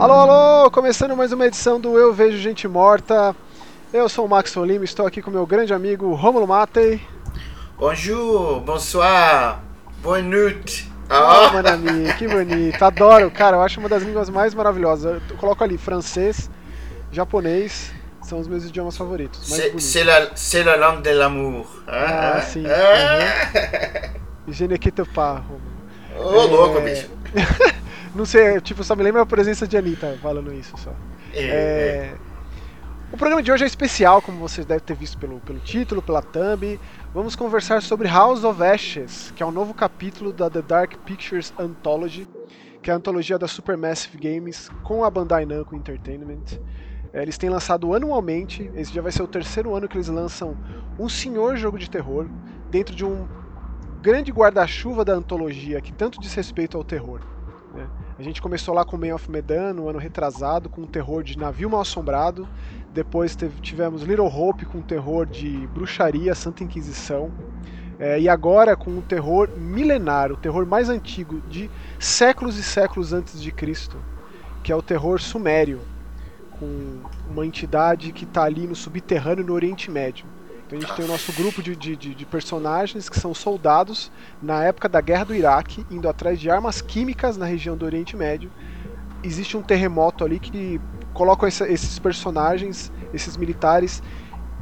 Alô, alô! Começando mais uma edição do Eu Vejo Gente Morta. Eu sou o Max Lima, estou aqui com meu grande amigo Romulo Matei. Bonjour, bonsoir, bonne nuit. Oh, Manami, que bonito. Adoro, cara, eu acho uma das línguas mais maravilhosas. Eu coloco ali francês, japonês, são os meus idiomas favoritos. C'est la, la langue de l'amour. Ah, ah sim. Ah. Uhum. Je ne quitte pas, Ô, oh, é... louco, bicho. Não sei, tipo, só me lembra a presença de Anitta falando isso só. É, é... O programa de hoje é especial, como vocês devem ter visto pelo, pelo título, pela thumb. Vamos conversar sobre House of Ashes, que é um novo capítulo da The Dark Pictures Anthology, que é a antologia da Supermassive Games com a Bandai Namco Entertainment. É, eles têm lançado anualmente, esse já vai ser o terceiro ano que eles lançam um senhor jogo de terror dentro de um grande guarda-chuva da antologia que tanto diz respeito ao terror. A gente começou lá com Man of Medan, no ano retrasado, com um terror de navio mal assombrado. Depois teve, tivemos Little Hope com um terror de bruxaria, Santa Inquisição. É, e agora com um terror milenar, o terror mais antigo, de séculos e séculos antes de Cristo, que é o terror sumério, com uma entidade que está ali no subterrâneo no Oriente Médio. Então a gente tem o nosso grupo de, de, de, personagens que são soldados na época da guerra do Iraque, indo atrás de armas químicas na região do Oriente Médio. Existe um terremoto ali que coloca esses personagens, esses militares,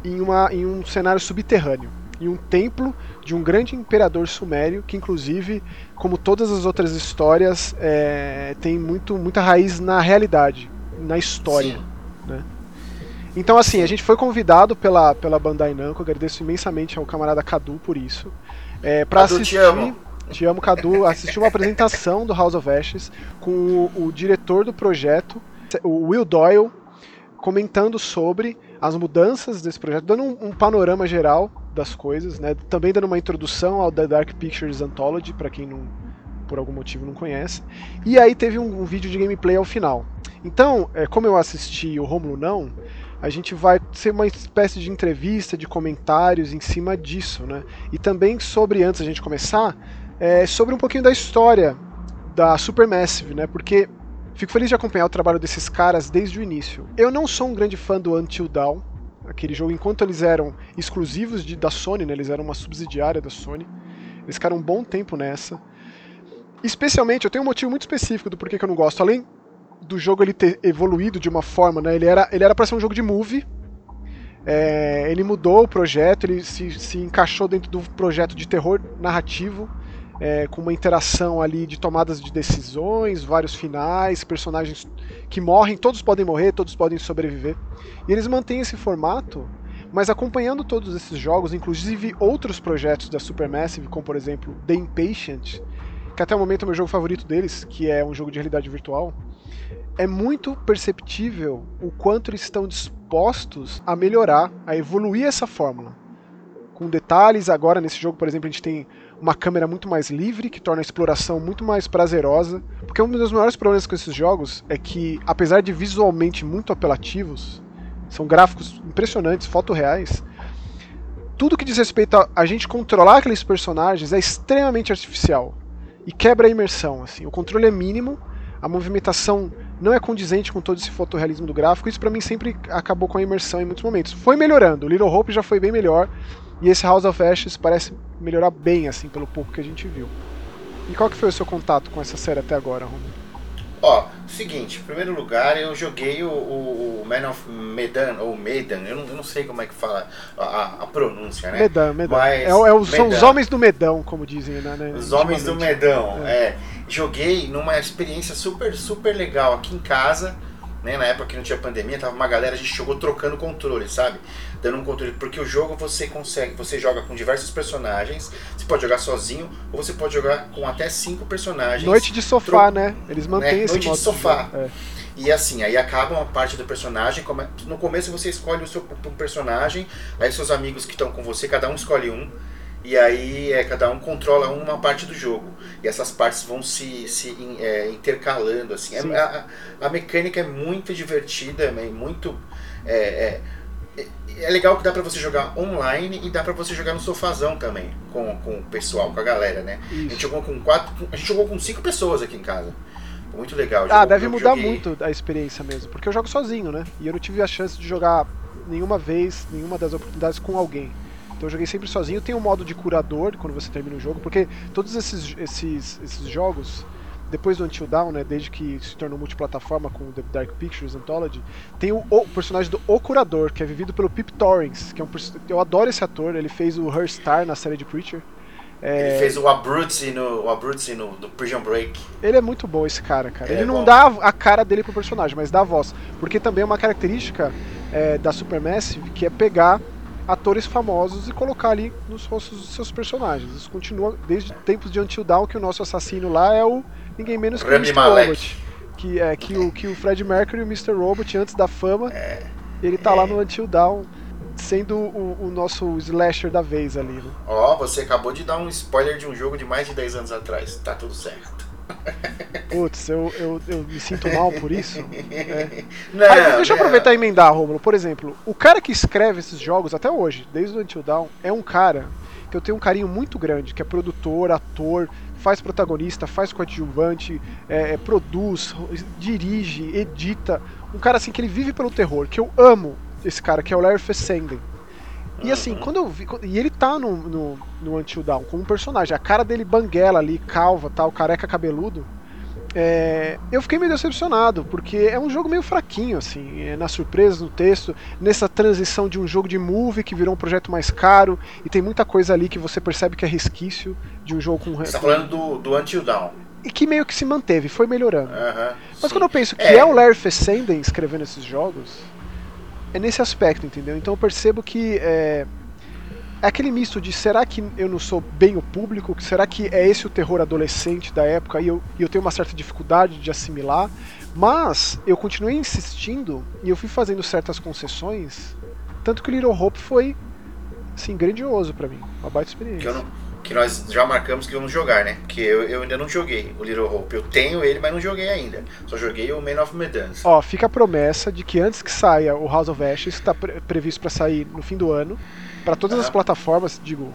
em, uma, em um cenário subterrâneo. Em um templo de um grande imperador sumério, que inclusive, como todas as outras histórias, é, tem muito, muita raiz na realidade, na história. Né? Então, assim, a gente foi convidado pela, pela Bandai Namco, agradeço imensamente ao camarada Cadu por isso. É, pra Cadu, assistir. Te amo. Te amo, Cadu. Assistir uma apresentação do House of Ashes com o, o diretor do projeto, o Will Doyle, comentando sobre as mudanças desse projeto, dando um, um, panorama geral das coisas, né? Também dando uma introdução ao The Dark Pictures Anthology, para quem não, por algum motivo não conhece. E aí teve um, um vídeo de gameplay ao final. Então, é, como eu assisti o Romulo não, a gente vai ser uma espécie de entrevista, de comentários em cima disso, né? E também sobre, antes a gente começar, é, sobre um pouquinho da história da Supermassive, né? Porque fico feliz de acompanhar o trabalho desses caras desde o início. Eu não sou um grande fã do Until Dawn, aquele jogo, enquanto eles eram exclusivos de, da Sony, né? Eles eram uma subsidiária da Sony. Eles ficaram um bom tempo nessa. Especialmente, eu tenho um motivo muito específico do porquê que eu não gosto. Além do jogo ele ter evoluído de uma forma, né? Ele era ele era para ser um jogo de movie. É, ele mudou o projeto, ele se, se encaixou dentro do projeto de terror narrativo, é, com uma interação ali de tomadas de decisões, vários finais, personagens que morrem, todos podem morrer, todos podem sobreviver. E eles mantêm esse formato, mas acompanhando todos esses jogos, inclusive outros projetos da Supermassive, como por exemplo The Impatient, que até o momento é o meu jogo favorito deles, que é um jogo de realidade virtual é muito perceptível o quanto eles estão dispostos a melhorar, a evoluir essa fórmula. Com detalhes, agora nesse jogo, por exemplo, a gente tem uma câmera muito mais livre, que torna a exploração muito mais prazerosa. Porque um dos maiores problemas com esses jogos é que, apesar de visualmente muito apelativos, são gráficos impressionantes, fotorreais, tudo que diz respeito a, a gente controlar aqueles personagens é extremamente artificial e quebra a imersão. Assim. O controle é mínimo, a movimentação não é condizente com todo esse fotorrealismo do gráfico. Isso para mim sempre acabou com a imersão em muitos momentos. Foi melhorando, o Little Hope já foi bem melhor e esse House of Ashes parece melhorar bem assim pelo pouco que a gente viu. E qual que foi o seu contato com essa série até agora, Romulo? Ó, seguinte, em primeiro lugar eu joguei o, o, Man of Medan, ou Medan, eu não, eu não, sei como é que fala a, a pronúncia, né? Medan, Medan. Mas, é, é os, São os homens do Medão, como dizem, né? né os homens do Medão, é. é joguei numa experiência super, super legal aqui em casa, né? Na época que não tinha pandemia, tava uma galera, a gente jogou trocando controle, sabe? Dando um controle, porque o jogo você consegue, você joga com diversos personagens, você pode jogar sozinho, ou você pode jogar com até cinco personagens. Noite de sofá, né? Eles mantêm né? esse Noite de sofá. De é. E assim, aí acaba uma parte do personagem. No começo você escolhe o seu personagem, aí seus amigos que estão com você, cada um escolhe um. E aí é, cada um controla uma parte do jogo. E essas partes vão se, se é, intercalando. assim é, a, a, mecânica é muito divertida, é muito. É, é, é legal que dá para você jogar online e dá para você jogar no sofazão também, com, com o pessoal, com a galera, né? A gente jogou com quatro. A gente jogou com cinco pessoas aqui em casa. Muito legal. Ah, deve mudar joguei... muito a experiência mesmo, porque eu jogo sozinho, né? E eu não tive a chance de jogar nenhuma vez, nenhuma das oportunidades com alguém. Então eu joguei sempre sozinho. Tem um modo de curador quando você termina o jogo, porque todos esses, esses, esses jogos, depois do Until Dawn, né, desde que se tornou multiplataforma com The Dark Pictures Anthology, tem o, o personagem do O Curador, que é vivido pelo Pip Torrens, que é um eu adoro esse ator, ele fez o Her Star na série de Preacher. É... Ele fez o Abruzzi no, o Abruzzi no Prison Break. Ele é muito bom esse cara, cara. Ele, ele é não bom. dá a cara dele pro personagem, mas dá a voz. Porque também é uma característica é, da Supermassive que é pegar atores famosos e colocar ali nos rostos dos seus personagens. Isso continua desde tempos de Until Dawn que o nosso assassino lá é o ninguém menos que o Mr. Malek. Robot. Que é que o, que o Fred Mercury e o Mr. Robot antes da fama, é, ele tá é. lá no Until Dawn sendo o, o, nosso slasher da vez ali. Né? Ó, oh, você acabou de dar um spoiler de um jogo de mais de 10 anos atrás. Tá tudo certo. Putz, eu, eu, eu me sinto mal por isso. É. Não, Aí, deixa eu aproveitar e emendar, Romulo. Por exemplo, o cara que escreve esses jogos até hoje, desde o Until Dawn, é um cara que eu tenho um carinho muito grande, que é produtor, ator, faz protagonista, faz coadjuvante, é, é, produz, dirige, edita. Um cara assim que ele vive pelo terror, que eu amo esse cara, que é o Larry Fessenden. E assim, uhum. quando eu vi. E ele tá no, no, no Until Dawn como um personagem. A cara dele banguela ali, calva, tal, careca cabeludo. É, eu fiquei meio decepcionado, porque é um jogo meio fraquinho, assim, é, nas surpresas, no texto, nessa transição de um jogo de movie que virou um projeto mais caro, e tem muita coisa ali que você percebe que é resquício de um jogo com. Você tá falando do, do Until Dawn. E que meio que se manteve, foi melhorando. Mas sim. quando eu penso que é, é o Larry Fessenden escrevendo esses jogos, é nesse aspecto, entendeu? Então eu percebo que é, é aquele misto de será que eu não sou bem o público? Será que é esse o terror adolescente da época e eu, eu tenho uma certa dificuldade de assimilar? Mas eu continuei insistindo e eu fui fazendo certas concessões, tanto que o Little Hope foi assim, grandioso para mim, uma baita experiência. Que, nós já marcamos que vamos jogar, né? Porque eu, eu ainda não joguei o Little Hope. Eu tenho ele, mas não joguei ainda. Só joguei o Man of Medan. Ó, fica a promessa de que antes que saia o House of Ashes, que está pre previsto para sair no fim do ano, para todas as plataformas, digo,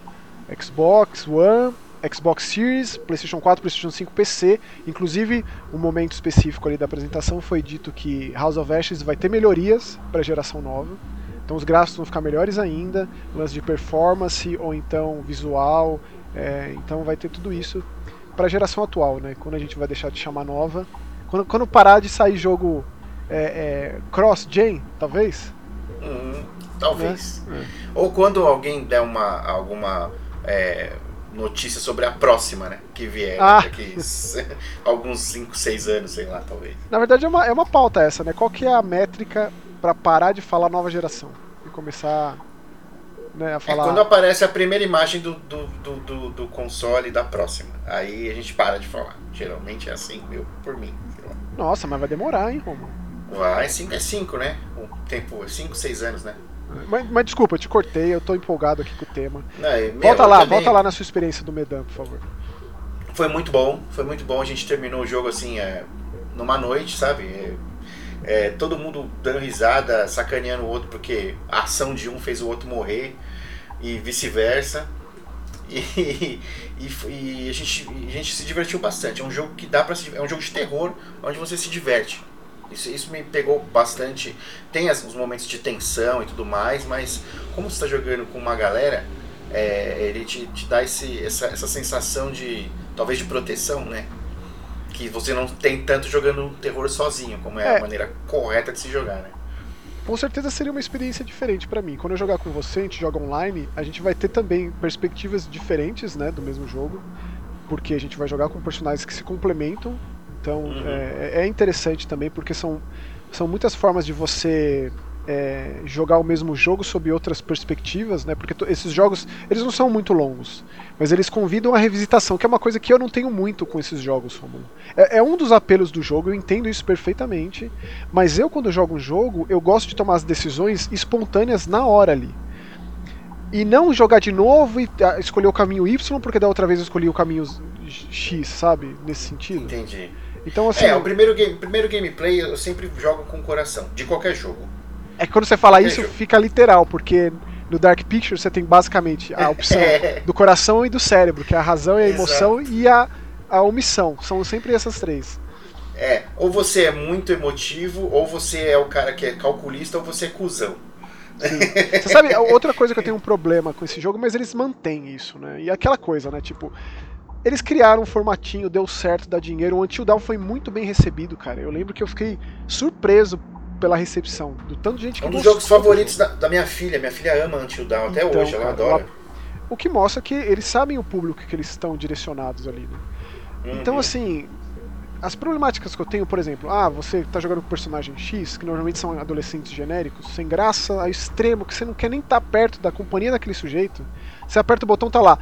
Xbox One, Xbox Series, PlayStation 4, PlayStation 5, PC. Inclusive, um momento específico ali da apresentação foi dito que House of Ashes vai ter melhorias para a geração nova. Então os gráficos vão ficar melhores ainda, lance de performance ou então visual. É, então vai ter tudo isso para a geração atual, né? Quando a gente vai deixar de chamar nova, quando, quando parar de sair jogo é, é, cross-gen, talvez. Hum, Talvez. É, é. Ou quando alguém der uma, alguma é, notícia sobre a próxima, né? Que vier ah. daqui alguns 5, 6 anos, sei lá, talvez. Na verdade é uma, é uma pauta essa, né? Qual que é a métrica para parar de falar nova geração? E começar né, a é falar. É quando aparece a primeira imagem do, do, do, do, do console da próxima. Aí a gente para de falar. Geralmente é assim, meu, por mim. Nossa, mas vai demorar, hein, Romo? Vai, 5 é 5, né? O tempo, 5, 6 anos, né? Mas, mas, desculpa, eu te cortei, eu tô empolgado aqui com o tema. meu, volta lá, também... volta lá na sua experiência do Medan, por favor. Foi muito bom, foi muito bom. A gente terminou o jogo assim, é, numa noite, sabe? É, é, todo mundo dando risada, sacaneando o outro porque a ação de um fez o outro morrer e vice-versa. E, e, e, a, gente, a gente se divertiu bastante. É um jogo que dá para é um jogo de terror onde você se diverte. Isso, isso me pegou bastante. Tem as, os momentos de tensão e tudo mais, mas como você está jogando com uma galera, é, ele te, te dá esse, essa, essa sensação de talvez de proteção, né? Que você não tem tanto jogando terror sozinho, como é, é. a maneira correta de se jogar, né? Com certeza seria uma experiência diferente para mim. Quando eu jogar com você, a gente joga online, a gente vai ter também perspectivas diferentes, né, do mesmo jogo, porque a gente vai jogar com personagens que se complementam então uhum. é, é, interessante também porque são, são muitas formas de você é, jogar o mesmo jogo sob outras perspectivas, né? Porque esses jogos eles não são muito longos, mas eles convidam a revisitação, que é uma coisa que eu não tenho muito com esses jogos, Romulo. É, é um dos apelos do jogo, eu entendo isso perfeitamente, mas eu quando jogo um jogo eu gosto de tomar as decisões espontâneas na hora ali e não jogar de novo e ah, escolher o caminho Y, porque da outra vez eu escolhi o caminho X, sabe? Nesse sentido. Entendi. Então, assim. É, o primeiro, game, primeiro gameplay eu sempre jogo com o coração, de qualquer jogo. É que quando você fala isso, fica literal, porque no Dark Picture você tem basicamente a opção é. do coração e do cérebro, que é a razão e a emoção Exato. e a, a omissão. São sempre essas três. É, ou você é muito emotivo, ou você é o cara que é calculista, ou você é cuzão. Sim. Você sabe, outra coisa que eu tenho um problema com esse jogo, mas eles mantêm isso, né? E aquela coisa, né? Tipo, eles criaram um formatinho, deu certo, dá dinheiro. O Until Dawn foi muito bem recebido, cara. Eu lembro que eu fiquei surpreso pela recepção do tanto de gente que É um dos jogos favoritos da, da, minha filha. Minha filha ama Until Dawn até então, hoje, ela cara, adora. Ela... O que mostra que eles sabem o público que eles estão direcionados ali, né? Uhum. Então, assim, as problemáticas que eu tenho, por exemplo, ah, você tá jogando com personagem X, que normalmente são adolescentes genéricos, sem graça, ao extremo, que você não quer nem estar tá perto da companhia daquele sujeito. Você aperta o botão, tá lá.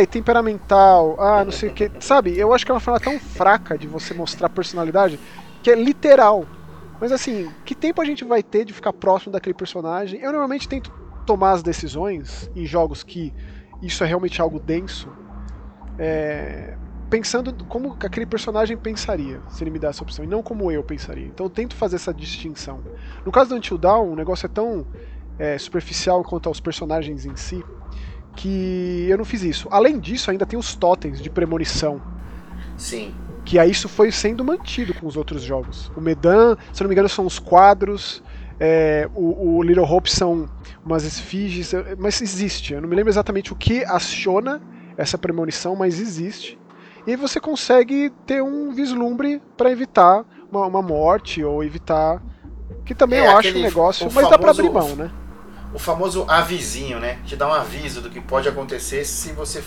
É temperamental, ah, não sei o que. Sabe, eu acho que é uma forma tão fraca de você mostrar personalidade que é literal. Mas assim, que tempo a gente vai ter de ficar próximo daquele personagem? Eu normalmente tento tomar as decisões em jogos que isso é realmente algo denso. É, pensando como aquele personagem pensaria se ele me dá essa opção, e não como eu pensaria. Então eu tento fazer essa distinção. No caso do Until Dawn, o negócio é tão é, superficial quanto aos personagens em si, que eu não fiz isso. Além disso, ainda tem os totens de premonição. Sim. Que aí isso foi sendo mantido com os outros jogos. O Medan, se não me engano, são os quadros. É, o, o, Little Hope são umas esfinges, mas existe. Eu não me lembro exatamente o que aciona essa premonição, mas existe. E aí você consegue ter um vislumbre para evitar uma, uma, morte ou evitar. Que também é, eu acho um negócio, mas dá pra abrir mão, né? O famoso avisinho, né? Te dá um aviso do que pode acontecer se você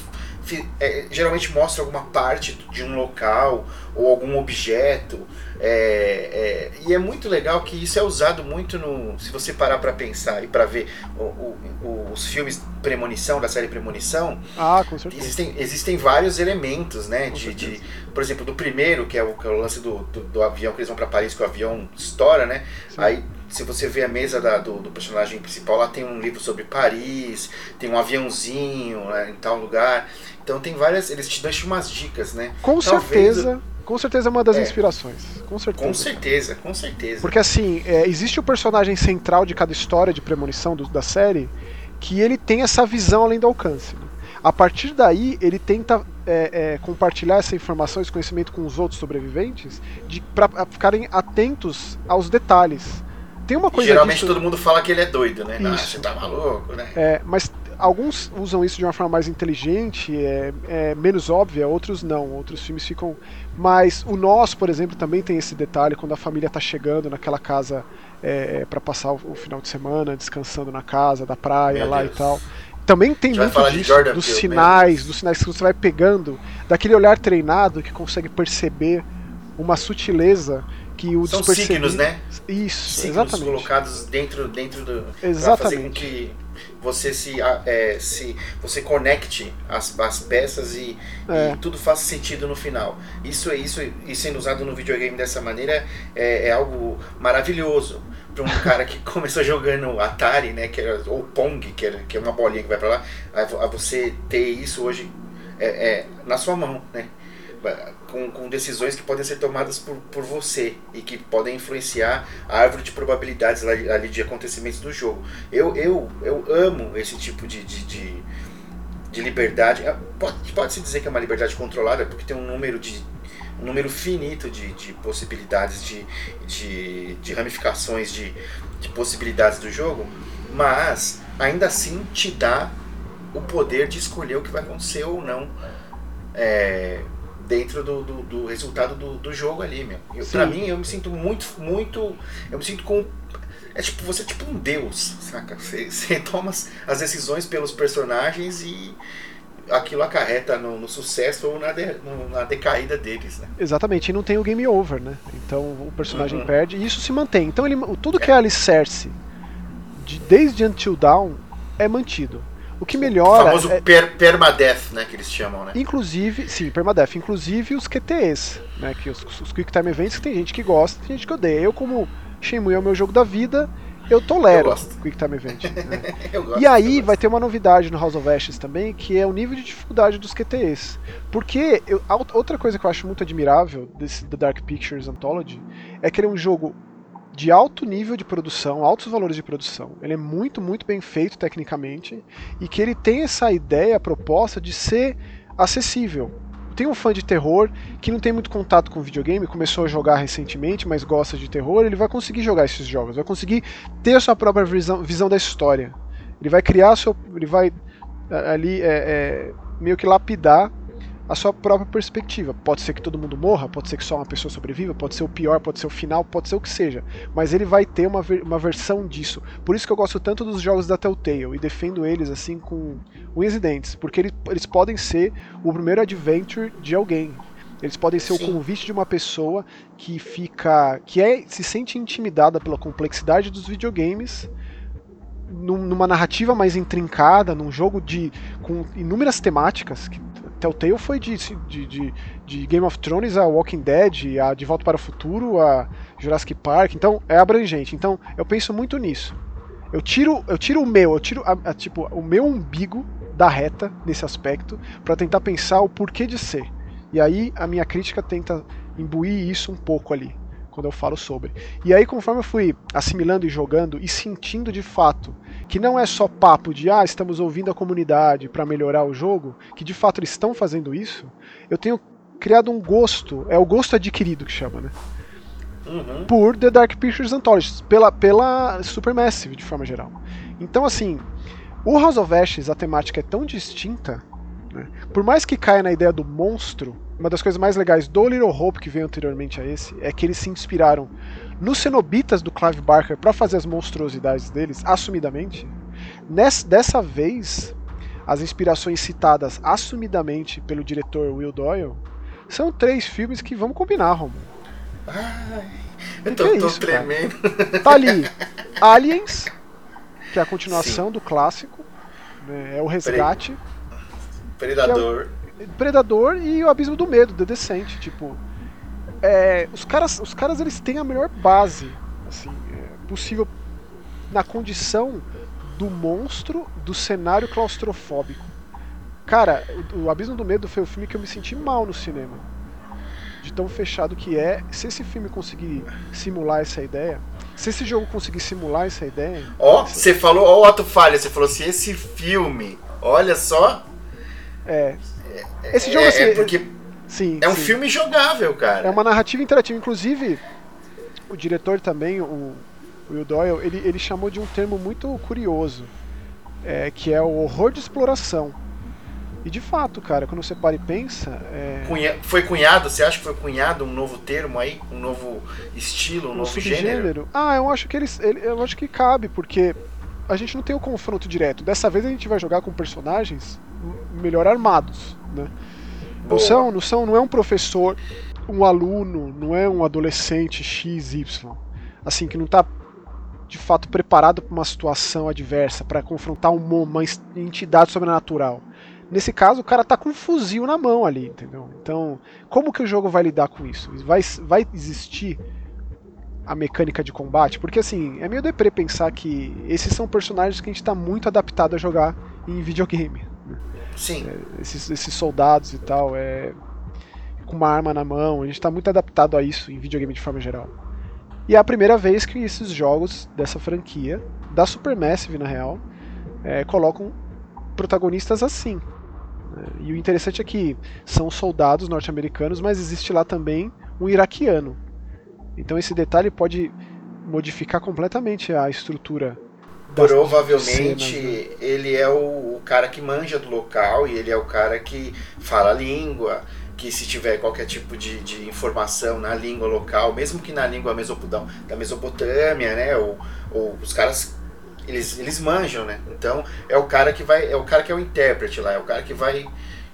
é, geralmente mostra alguma parte de um local ou algum objeto. É, é, e é muito legal que isso é usado muito no. Se você parar para pensar e para ver o, o, os filmes Premonição, da série Premonição, ah, com certeza. Existem, existem vários elementos, né? De, de, por exemplo, do primeiro, que é o, que é o lance do, do, do, avião, que eles vão para Paris, que o avião estoura, né? Sim. Aí se você vê a mesa da, do, do, personagem principal, lá tem um livro sobre Paris, tem um aviãozinho né, em tal lugar. Então tem várias. Eles te deixam umas dicas, né? Com Talvez certeza. Com certeza é uma das é, inspirações. Com certeza. Com certeza, com certeza. Porque assim, é, existe o personagem central de cada história de premonição do, da série que ele tem essa visão além do alcance. Né? A partir daí, ele tenta é, é, compartilhar essa informação, esse conhecimento com os outros sobreviventes, para ficarem atentos aos detalhes. Tem uma coisa Geralmente disso... todo mundo fala que ele é doido, né? Ah, você tá maluco, né? É, mas alguns usam isso de uma forma mais inteligente, é, é, menos óbvia, outros não. Outros filmes ficam. Mas o nosso, por exemplo, também tem esse detalhe quando a família está chegando naquela casa é, para passar o, o, final de semana, descansando na casa, da praia Meu lá Deus. e tal. Também tem muito disso, dos sinais, dos sinais que você vai pegando, daquele olhar treinado que consegue perceber uma sutileza que o São signos, né? Isso, signos exatamente. colocados dentro, dentro do. Exatamente. Pra fazer com que você se, é, se você conecte as, as peças e, é. e, tudo faça sentido no final. Isso é isso e sendo usado no videogame dessa maneira é, é algo maravilhoso para um cara que começou jogando Atari, né, que era ou Pong, que, era, que é uma bolinha que vai para lá, a, a, você ter isso hoje é, é na sua mão, né? Com, com decisões que podem ser tomadas por, por você e que podem influenciar a árvore de probabilidades ali, ali de acontecimentos do jogo. Eu, eu, eu amo esse tipo de, de, de, de liberdade. É, pode, pode se dizer que é uma liberdade controlada, porque tem um número de um número finito de, de possibilidades, de, de, de ramificações, de, de possibilidades do jogo, mas ainda assim te dá o poder de escolher o que vai acontecer ou não é, dentro do, do, do resultado do, do, jogo ali, meu. Eu, pra mim, eu me sinto muito, muito. Eu me sinto com. É tipo, você é tipo um deus, saca? Você, você toma as decisões pelos personagens e aquilo acarreta no, no sucesso ou na, de, no, na decaída deles, né? Exatamente, e não tem o game over, né? Então o personagem uhum. perde e isso se mantém. Então ele, tudo que é, é alicerce de, desde Until Dawn é mantido. O que melhora. O famoso é... per permadeath, né? Que eles chamam, né? Inclusive, sim, permadeath. Inclusive os QTEs, né? Que os, os Quick Time Events, que tem gente que gosta tem gente que odeia. Eu, como Shenmue é o meu jogo da vida, eu tolero o Quick Time Event. Né? gosto, e aí vai ter uma novidade no House of Ashes também, que é o nível de dificuldade dos QTEs. Porque eu, outra coisa que eu acho muito admirável desse The Dark Pictures Anthology é que ele é um jogo de alto nível de produção, altos valores de produção. Ele é muito, muito bem feito tecnicamente e que ele tem essa ideia, proposta de ser acessível. tem um fã de terror que não tem muito contato com videogame, começou a jogar recentemente, mas gosta de terror, ele vai conseguir jogar esses jogos, vai conseguir ter a sua própria visão, visão da história. Ele vai criar seu. Ele vai ali é, é, meio que lapidar a sua própria perspectiva. Pode ser que todo mundo morra, pode ser que só uma pessoa sobreviva, pode ser o pior, pode ser o final, pode ser o que seja. Mas ele vai ter uma, uma versão disso. Por isso que eu gosto tanto dos jogos da Telltale e defendo eles assim com unhas e dentes, porque eles, eles podem ser o primeiro adventure de alguém. Eles podem ser Sim. o convite de uma pessoa que fica. que é, se sente intimidada pela complexidade dos videogames numa narrativa mais intrincada, num jogo de com inúmeras temáticas, que Telltale foi de, de, de, de, Game of Thrones a Walking Dead, a De Volta para o Futuro, a Jurassic Park, então é abrangente. Então eu penso muito nisso. Eu tiro, eu tiro o meu, eu tiro a, a, tipo o meu umbigo da reta nesse aspecto para tentar pensar o porquê de ser. E aí a minha crítica tenta imbuir isso um pouco ali quando eu falo sobre. E aí, conforme eu fui assimilando e jogando e sentindo de fato que não é só papo de ah, estamos ouvindo a comunidade para melhorar o jogo, que de fato eles estão fazendo isso, eu tenho criado um gosto, é o gosto adquirido que chama, né? Uhum. Por The Dark Pictures Anthology, pela, pela Supermassive de forma geral. Então, assim, o House of Ashes, a temática é tão distinta, né? por mais que caia na ideia do monstro, uma das coisas mais legais do Little Hope que veio anteriormente a esse é que eles se inspiraram nos cenobitas do Clive Barker para fazer as monstruosidades deles, assumidamente. Nessa, dessa vez, as inspirações citadas assumidamente pelo diretor Will Doyle são três filmes que vamos combinar, Romulo. Ai, eu tô, é tô isso, tremendo. Cara? Tá ali Aliens, que é a continuação Sim. do clássico, né, é o resgate. Predador. Predador e o Abismo do Medo, The Descent, tipo. É, os caras, os caras eles têm a melhor base, assim, é, possível na condição do monstro do cenário claustrofóbico. Cara, o, o Abismo do Medo foi o filme que eu me senti mal no cinema. De tão fechado que é. Se esse filme conseguir simular essa ideia, se esse jogo conseguir simular essa ideia. Ó, oh, você falou, ó, oh, o Otto Falha, você falou se assim, esse filme, olha só. É, esse jogo, é, assim. É porque sim, é um sim. filme jogável, cara. É uma narrativa interativa. Inclusive, o diretor também, o Will Doyle, ele, ele chamou de um termo muito curioso, é, que é o horror de exploração. E de fato, cara, quando você para e pensa. É... Cunha... Foi cunhado? Você acha que foi cunhado um novo termo aí? Um novo estilo, um, um novo gênero? Ah, eu acho que eles. Ele, eu acho que cabe, porque a gente não tem o confronto direto. Dessa vez a gente vai jogar com personagens melhor armados, né? Não são, não são, não é um professor, um aluno, não é um adolescente XY, assim que não está de fato preparado para uma situação adversa, para confrontar uma, entidade sobrenatural. Nesse caso, o cara tá com um fuzil na mão ali, entendeu? Então, como que o jogo vai lidar com isso? Vai, vai existir a mecânica de combate? Porque assim, é meio deprê pensar que esses são personagens que a gente está muito adaptado a jogar em videogame. Sim. É, esses, esses soldados e tal, é, com uma arma na mão, a gente está muito adaptado a isso em videogame de forma geral. E é a primeira vez que esses jogos dessa franquia, da Supermassive na real, é, colocam protagonistas assim. Né? E o interessante é que são soldados norte-americanos, mas existe lá também um iraquiano. Então esse detalhe pode modificar completamente a estrutura Provavelmente né? ele é o, o, cara que manja do local e ele é o cara que fala a língua, que se tiver qualquer tipo de, de informação na língua local, mesmo que na língua mesopotâmia, da Mesopotâmia, né? Ou, ou os caras eles, eles manjam, né? Então é o cara que vai, é o cara que é o intérprete lá, é o cara que vai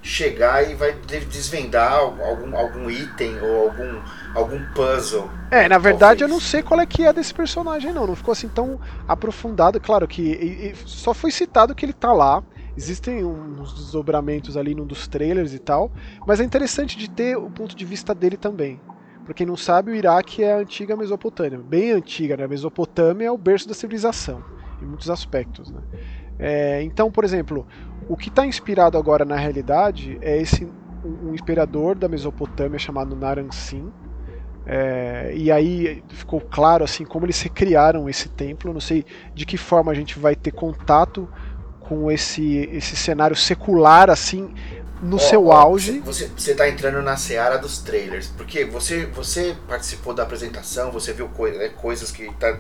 chegar e vai desvendar algum, algum item ou algum, algum puzzle. É, na verdade talvez. eu não sei qual é que é desse personagem não, não ficou assim tão aprofundado, claro que e, e só foi citado que ele tá lá, existem uns desdobramentos ali num dos trailers e tal, mas é interessante de ter o ponto de vista dele também. Pra quem não sabe, o Iraque é a antiga Mesopotâmia, bem antiga, né? A Mesopotâmia é o berço da civilização, em muitos aspectos, né? É, então, por exemplo, o que está inspirado agora na realidade é esse um imperador da Mesopotâmia chamado Naram-Sin. É, e aí ficou claro assim como eles recriaram esse templo. Não sei de que forma a gente vai ter contato com esse, esse cenário secular assim no seu auge. Você, você tá entrando na seara dos trailers, porque você, você participou da apresentação, você viu né, coisas que tá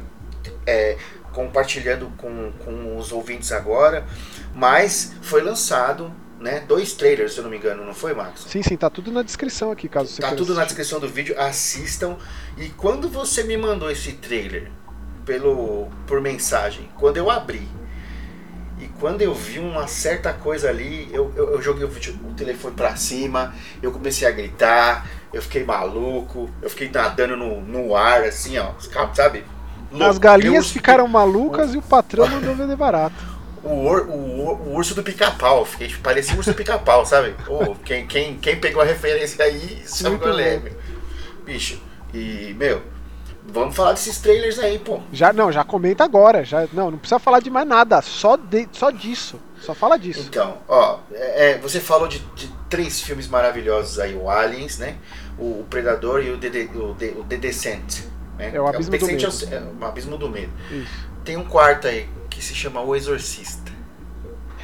é, compartilhando com, com os ouvintes agora, mas foi lançado né, dois trailers, se eu não me engano, não foi, Max? Sim, sim, tá tudo na descrição aqui, caso você Tá tudo assistir. na descrição do vídeo, assistam. E quando você me mandou esse trailer pelo por mensagem, quando eu abri e quando eu vi uma certa coisa ali, eu, eu, eu joguei o, o, telefone pra cima, eu comecei a gritar, eu fiquei maluco, eu fiquei nadando no, no ar, assim, ó, sabe? Louco. As galinhas ficaram malucas e o patrão mandou vender barato. O, ur, o, o, urso do pica-pau, parecia o urso do pica-pau, sabe? Oh, quem, quem, quem pegou a referência aí sabe qual é, meu. Bicho, e, meu, Vamos falar desses trailers aí, pô. Já não, já comenta agora. Já, não, não precisa falar de mais nada. Só, de, só disso. Só fala disso. Então, ó, é, é você falou de, de, três filmes maravilhosos aí: o Aliens, né? O, o Predador e o The, o, The, o The Descent. Né? É o Abismo é, do Medo. É é o Abismo do Medo. Isso. Tem um quarto aí que se chama O Exorcista.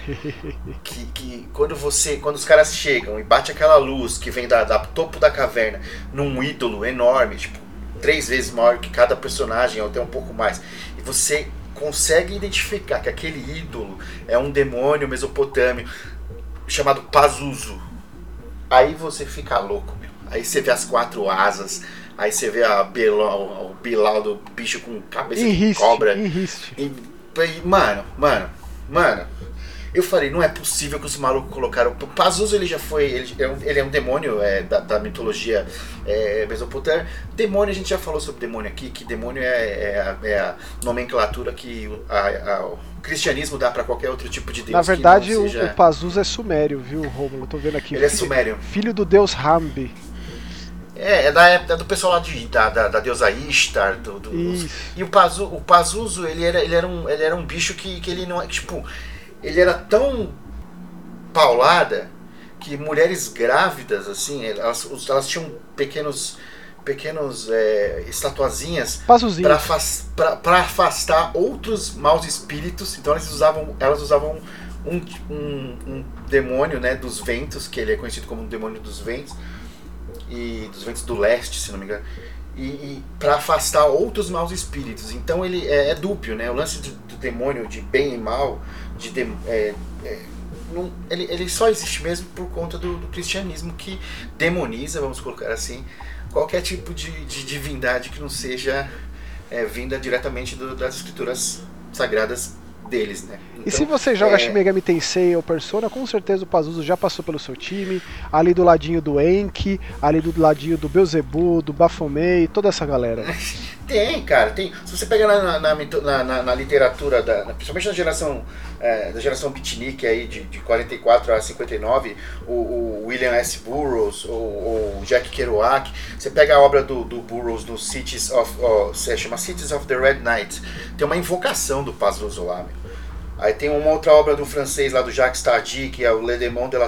que, que quando você quando os caras chegam e bate aquela luz que vem da, da topo da caverna num ídolo enorme tipo três vezes maior que cada personagem, ou até um pouco mais. E você consegue identificar que aquele ídolo é um demônio mesopotâmio chamado Pazuzu. Aí você fica louco, meu. Aí você vê as quatro asas, aí você vê a Bilal, o Bilal do bicho com cabeça de cobra. E, e, mano, mano, mano, eu falei, não é possível que os malucos colocaram. O Pazuzu ele já foi. Ele é um, ele é um demônio é, da, da, mitologia é, mesopotâmica. Demônio, a gente já falou sobre demônio aqui, que demônio é, é, a, é a, nomenclatura que a, a, o cristianismo dá para qualquer outro tipo de deus. Na verdade, seja... o, o Pazuzu é sumério, viu, Romulo? Tô vendo aqui. Ele filho, é sumério. Filho do deus Hambi. É, é da época do pessoal lá de, da, da, da deusa Ishtar. Do, do, e o, Pazu, o Pazuzu, ele era, ele, era um, ele era um bicho que, que ele não é. Tipo, ele era tão paulada que mulheres grávidas, assim, elas, elas tinham pequenos pequenos é, estatuazinhas para afastar outros maus espíritos. Então elas usavam, elas usavam um, um, um, demônio né, dos ventos, que ele é conhecido como o demônio dos ventos, e dos ventos do leste, se não me engano, e, e para afastar outros maus espíritos. Então ele é, é dúbio, né? O lance do, do demônio de bem e mal de, de é, é, não, ele, ele só existe mesmo por conta do, do, cristianismo que demoniza, vamos colocar assim, qualquer tipo de, de divindade que não seja é, vinda diretamente do, das escrituras sagradas deles, né? Então, e se você joga é... Shin Megami Tensei ou Persona, com certeza o Pazuzu já passou pelo seu time, ali do ladinho do Enki, ali do ladinho do Beelzebub, do Baphomet, toda essa galera. tem, cara, tem. Se você pegar na, na, na, na, literatura, da, principalmente na geração é, da geração beatnik aí de, de 44 a 59, o, o William S. Burroughs ou Jack Kerouac, você pega a obra do, do Burroughs no Cities of, oh, se chama Cities of the Red Knight, tem uma invocação do Pazuzu lá, meu. Aí tem uma outra obra do francês lá do Jacques Tardy, que é o Le Démon de la,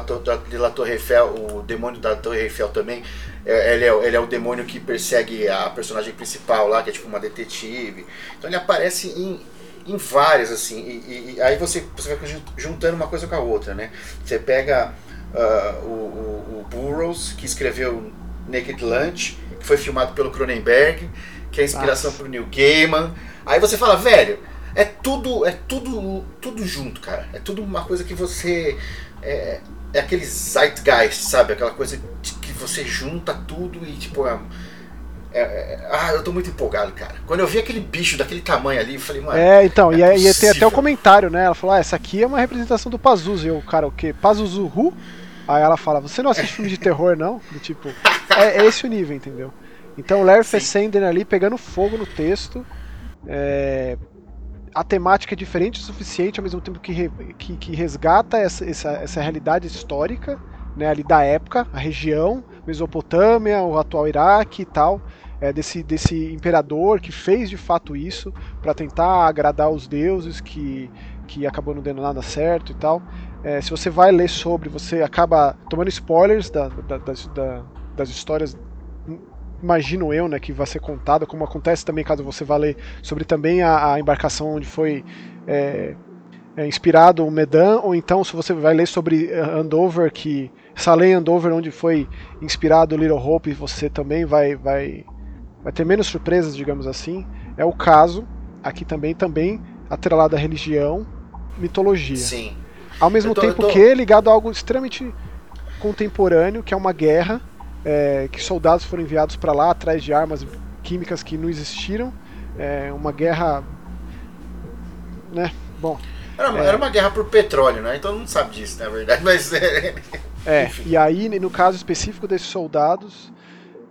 de la Torre Eiffel, o demônio da Torre Eiffel também. É, ele, é, ele é o demônio que persegue a personagem principal lá, que é tipo uma detetive. Então ele aparece em, em várias, assim. E, e, aí você, você vai juntando uma coisa com a outra, né? Você pega uh, o, o, o, Burroughs, que escreveu Naked Lunch, que foi filmado pelo Cronenberg, que é a inspiração para o Neil Gaiman. Aí você fala, velho, é tudo, é tudo, tudo junto, cara. É tudo uma coisa que você é, é aquele zeitgeist, sabe? Aquela coisa que você junta tudo e tipo é, é, é, ah, eu tô muito empolgado, cara. Quando eu vi aquele bicho daquele tamanho ali, eu falei, mano. É, então, é e, e tem até o comentário, né? Ela falou, ah, essa aqui é uma representação do Pazuzu. E eu, cara, o quê? Pazuzu Who? Aí ela fala, você não assiste filme de terror, não? Do tipo, é, é, esse o nível, entendeu? Então o Larry Fessenden ali pegando fogo no texto. É, a temática é diferente o suficiente, ao mesmo tempo que, re, que, que, resgata essa, essa, essa realidade histórica, né, ali da época, a região, Mesopotâmia, o atual Iraque e tal, é, desse, desse imperador que fez de fato isso para tentar agradar os deuses, que, que acabou não dando nada certo e tal. É, se você vai ler sobre, você acaba tomando spoilers da, da, das, da, das histórias imagino eu, né, que vai ser contada, como acontece também caso você vá ler sobre também a, a embarcação onde foi é, é, inspirado o Medan, ou então se você vai ler sobre Andover, que Salem Andover, onde foi inspirado Little Hope, você também vai, vai, vai ter menos surpresas, digamos assim. É o caso, aqui também, também atrelado à religião, mitologia. Sim. Ao mesmo tô, tempo tô... que é ligado a algo extremamente contemporâneo, que é uma guerra, é, que soldados foram enviados para lá atrás de armas químicas que não existiram. É uma guerra. Né? Bom. Era, é, era uma guerra por petróleo, né? Então não sabe disso, na verdade, mas. É, é e aí, no caso específico desses soldados,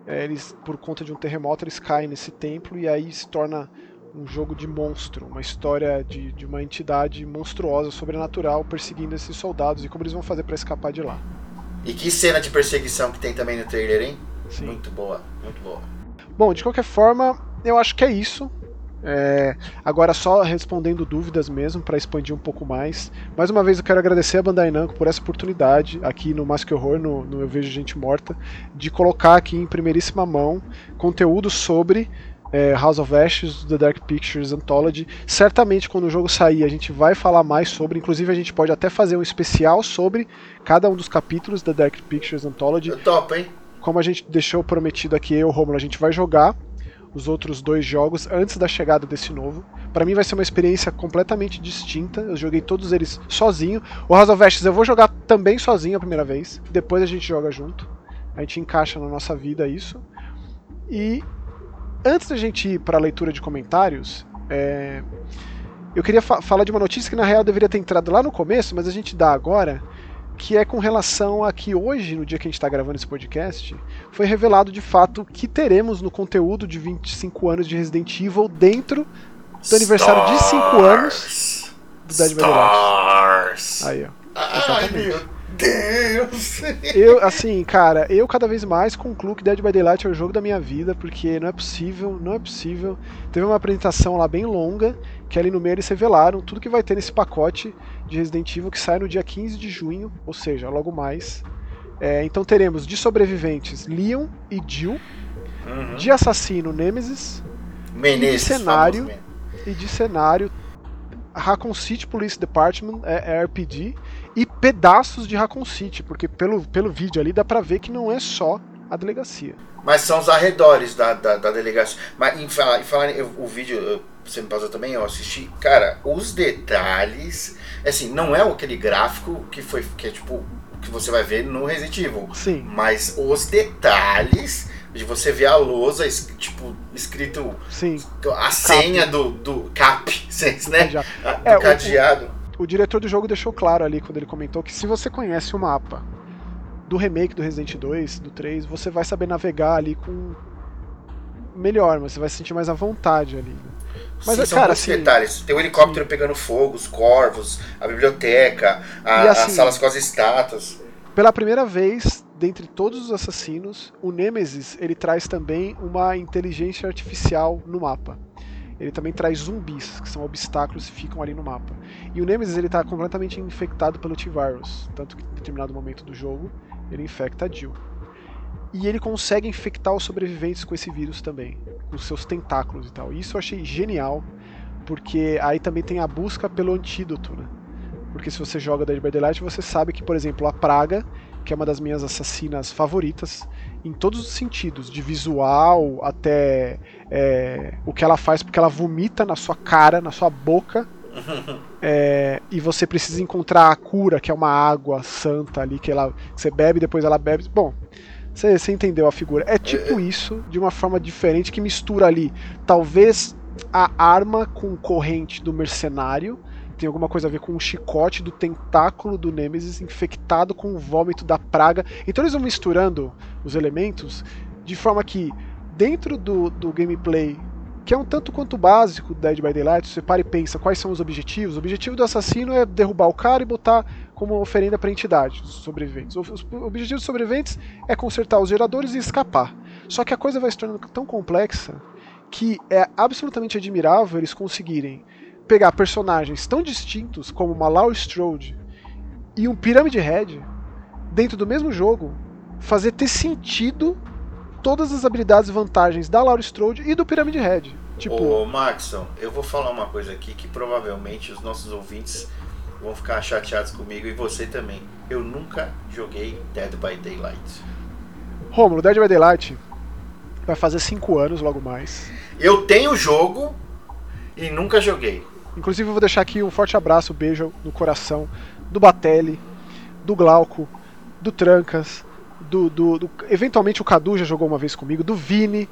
é, eles, por conta de um terremoto, eles caem nesse templo e aí se torna um jogo de monstro, uma história de, de uma entidade monstruosa, sobrenatural, perseguindo esses soldados e como eles vão fazer para escapar de lá. E que cena de perseguição que tem também no trailer, hein? Sim. Muito boa, muito boa. Bom, de qualquer forma, eu acho que é isso. É, agora só respondendo dúvidas mesmo para expandir um pouco mais. Mais uma vez eu quero agradecer a Bandai Namco por essa oportunidade aqui no Mask Horror, no, no Eu Vejo Gente Morta, de colocar aqui em primeiríssima mão conteúdo sobre é, House of Ashes, The Dark Pictures Anthology. Certamente, quando o jogo sair, a gente vai falar mais sobre. Inclusive, a gente pode até fazer um especial sobre cada um dos capítulos da Dark Pictures Anthology. Top, hein? Como a gente deixou prometido aqui, eu e Romulo, a gente vai jogar os outros dois jogos antes da chegada desse novo. Para mim vai ser uma experiência completamente distinta. Eu joguei todos eles sozinho. O House of Ashes eu vou jogar também sozinho a primeira vez. Depois a gente joga junto. A gente encaixa na nossa vida isso. E antes da gente ir para a leitura de comentários, é... eu queria fa falar de uma notícia que na real deveria ter entrado lá no começo, mas a gente dá agora, que é com relação a que hoje, no dia que a gente está gravando esse podcast, foi revelado de fato que teremos no conteúdo de 25 anos de Resident Evil dentro do aniversário de 5 anos do Dead by Daylight. Aí, ó. Exatamente. Ai, Deus! Eu, assim, cara, eu cada vez mais concluo que Dead by Daylight é o jogo da minha vida, porque não é possível, não é possível. Teve uma apresentação lá bem longa, que ali no meio eles revelaram tudo que vai ter nesse pacote de Resident Evil que sai no dia 15 de junho, ou seja, logo mais. É, então teremos de sobreviventes Leon e Jill, uhum. de assassino Nemesis, Menezes, e de cenário, e de cenário Raccoon City Police Department, é, é RPG, e pedaços de Raccoon City, porque pelo, pelo vídeo ali dá pra ver que não é só a delegacia. Mas são os arredores da, da, da delegacia. Mas em falar, em falar eu, o vídeo, você me passou também, eu assisti. Cara, os detalhes. Assim, não é aquele gráfico que foi. que é tipo. que você vai ver no Resident Evil. Sim. Mas os detalhes de você ver a lousa, tipo, escrito Sim. a senha do, do CAP, né? Do é, cadeado. O, o, diretor do jogo deixou claro ali quando ele comentou que se você conhece o mapa do remake do Resident 2, do 3, você vai saber navegar ali com melhor, você vai se sentir mais à vontade ali. Mas, Sim, cara, assim, detalhes. Tem o helicóptero Sim. pegando fogo, os corvos, a biblioteca, a, assim, as salas com as estátuas. Pela primeira vez, dentre todos os assassinos, o Nemesis ele traz também uma inteligência artificial no mapa. Ele também traz zumbis, que são obstáculos que ficam ali no mapa. E o Nemesis ele está completamente infectado pelo T-Virus, tanto que em determinado momento do jogo ele infecta a Jill. E ele consegue infectar os sobreviventes com esse vírus também, com seus tentáculos e tal. Isso eu achei genial, porque aí também tem a busca pelo antídoto, né? Porque se você joga Dead by Daylight, você sabe que, por exemplo, a Praga, que é uma das minhas assassinas favoritas, em todos os sentidos, de visual até é, o que ela faz, porque ela vomita na sua cara, na sua boca, é, e você precisa encontrar a cura, que é uma água santa ali, que, ela, que você bebe depois ela bebe. Bom, você, você entendeu a figura. É tipo é. isso, de uma forma diferente, que mistura ali, talvez a arma com corrente do mercenário tem alguma coisa a ver com o chicote do tentáculo do Nemesis infectado com o vômito da praga. Então eles vão misturando os elementos de forma que, dentro do, do gameplay, que é um tanto quanto básico do Dead by Daylight, você para e pensa quais são os objetivos. O objetivo do assassino é derrubar o cara e botar como oferenda para a entidade dos sobreviventes. O objetivo dos sobreviventes é consertar os geradores e escapar. Só que a coisa vai se tornando tão complexa que é absolutamente admirável eles conseguirem pegar personagens tão distintos como uma Laurie Strode e um Pyramid Head dentro do mesmo jogo, fazer ter sentido todas as habilidades e vantagens da Laurie Strode e do Pyramid Head. Tipo, Ô, Maxon, eu vou falar uma coisa aqui que provavelmente os nossos ouvintes vão ficar chateados comigo e você também. Eu nunca joguei Dead by Daylight. Romulo, Dead by Daylight vai fazer 5 anos logo mais. Eu tenho o jogo e nunca joguei. Inclusive, eu vou deixar aqui um forte abraço, beijo no coração do Batelli, do Glauco, do Trancas, do, do, do, Eventualmente o Cadu já jogou uma vez comigo, do Vini.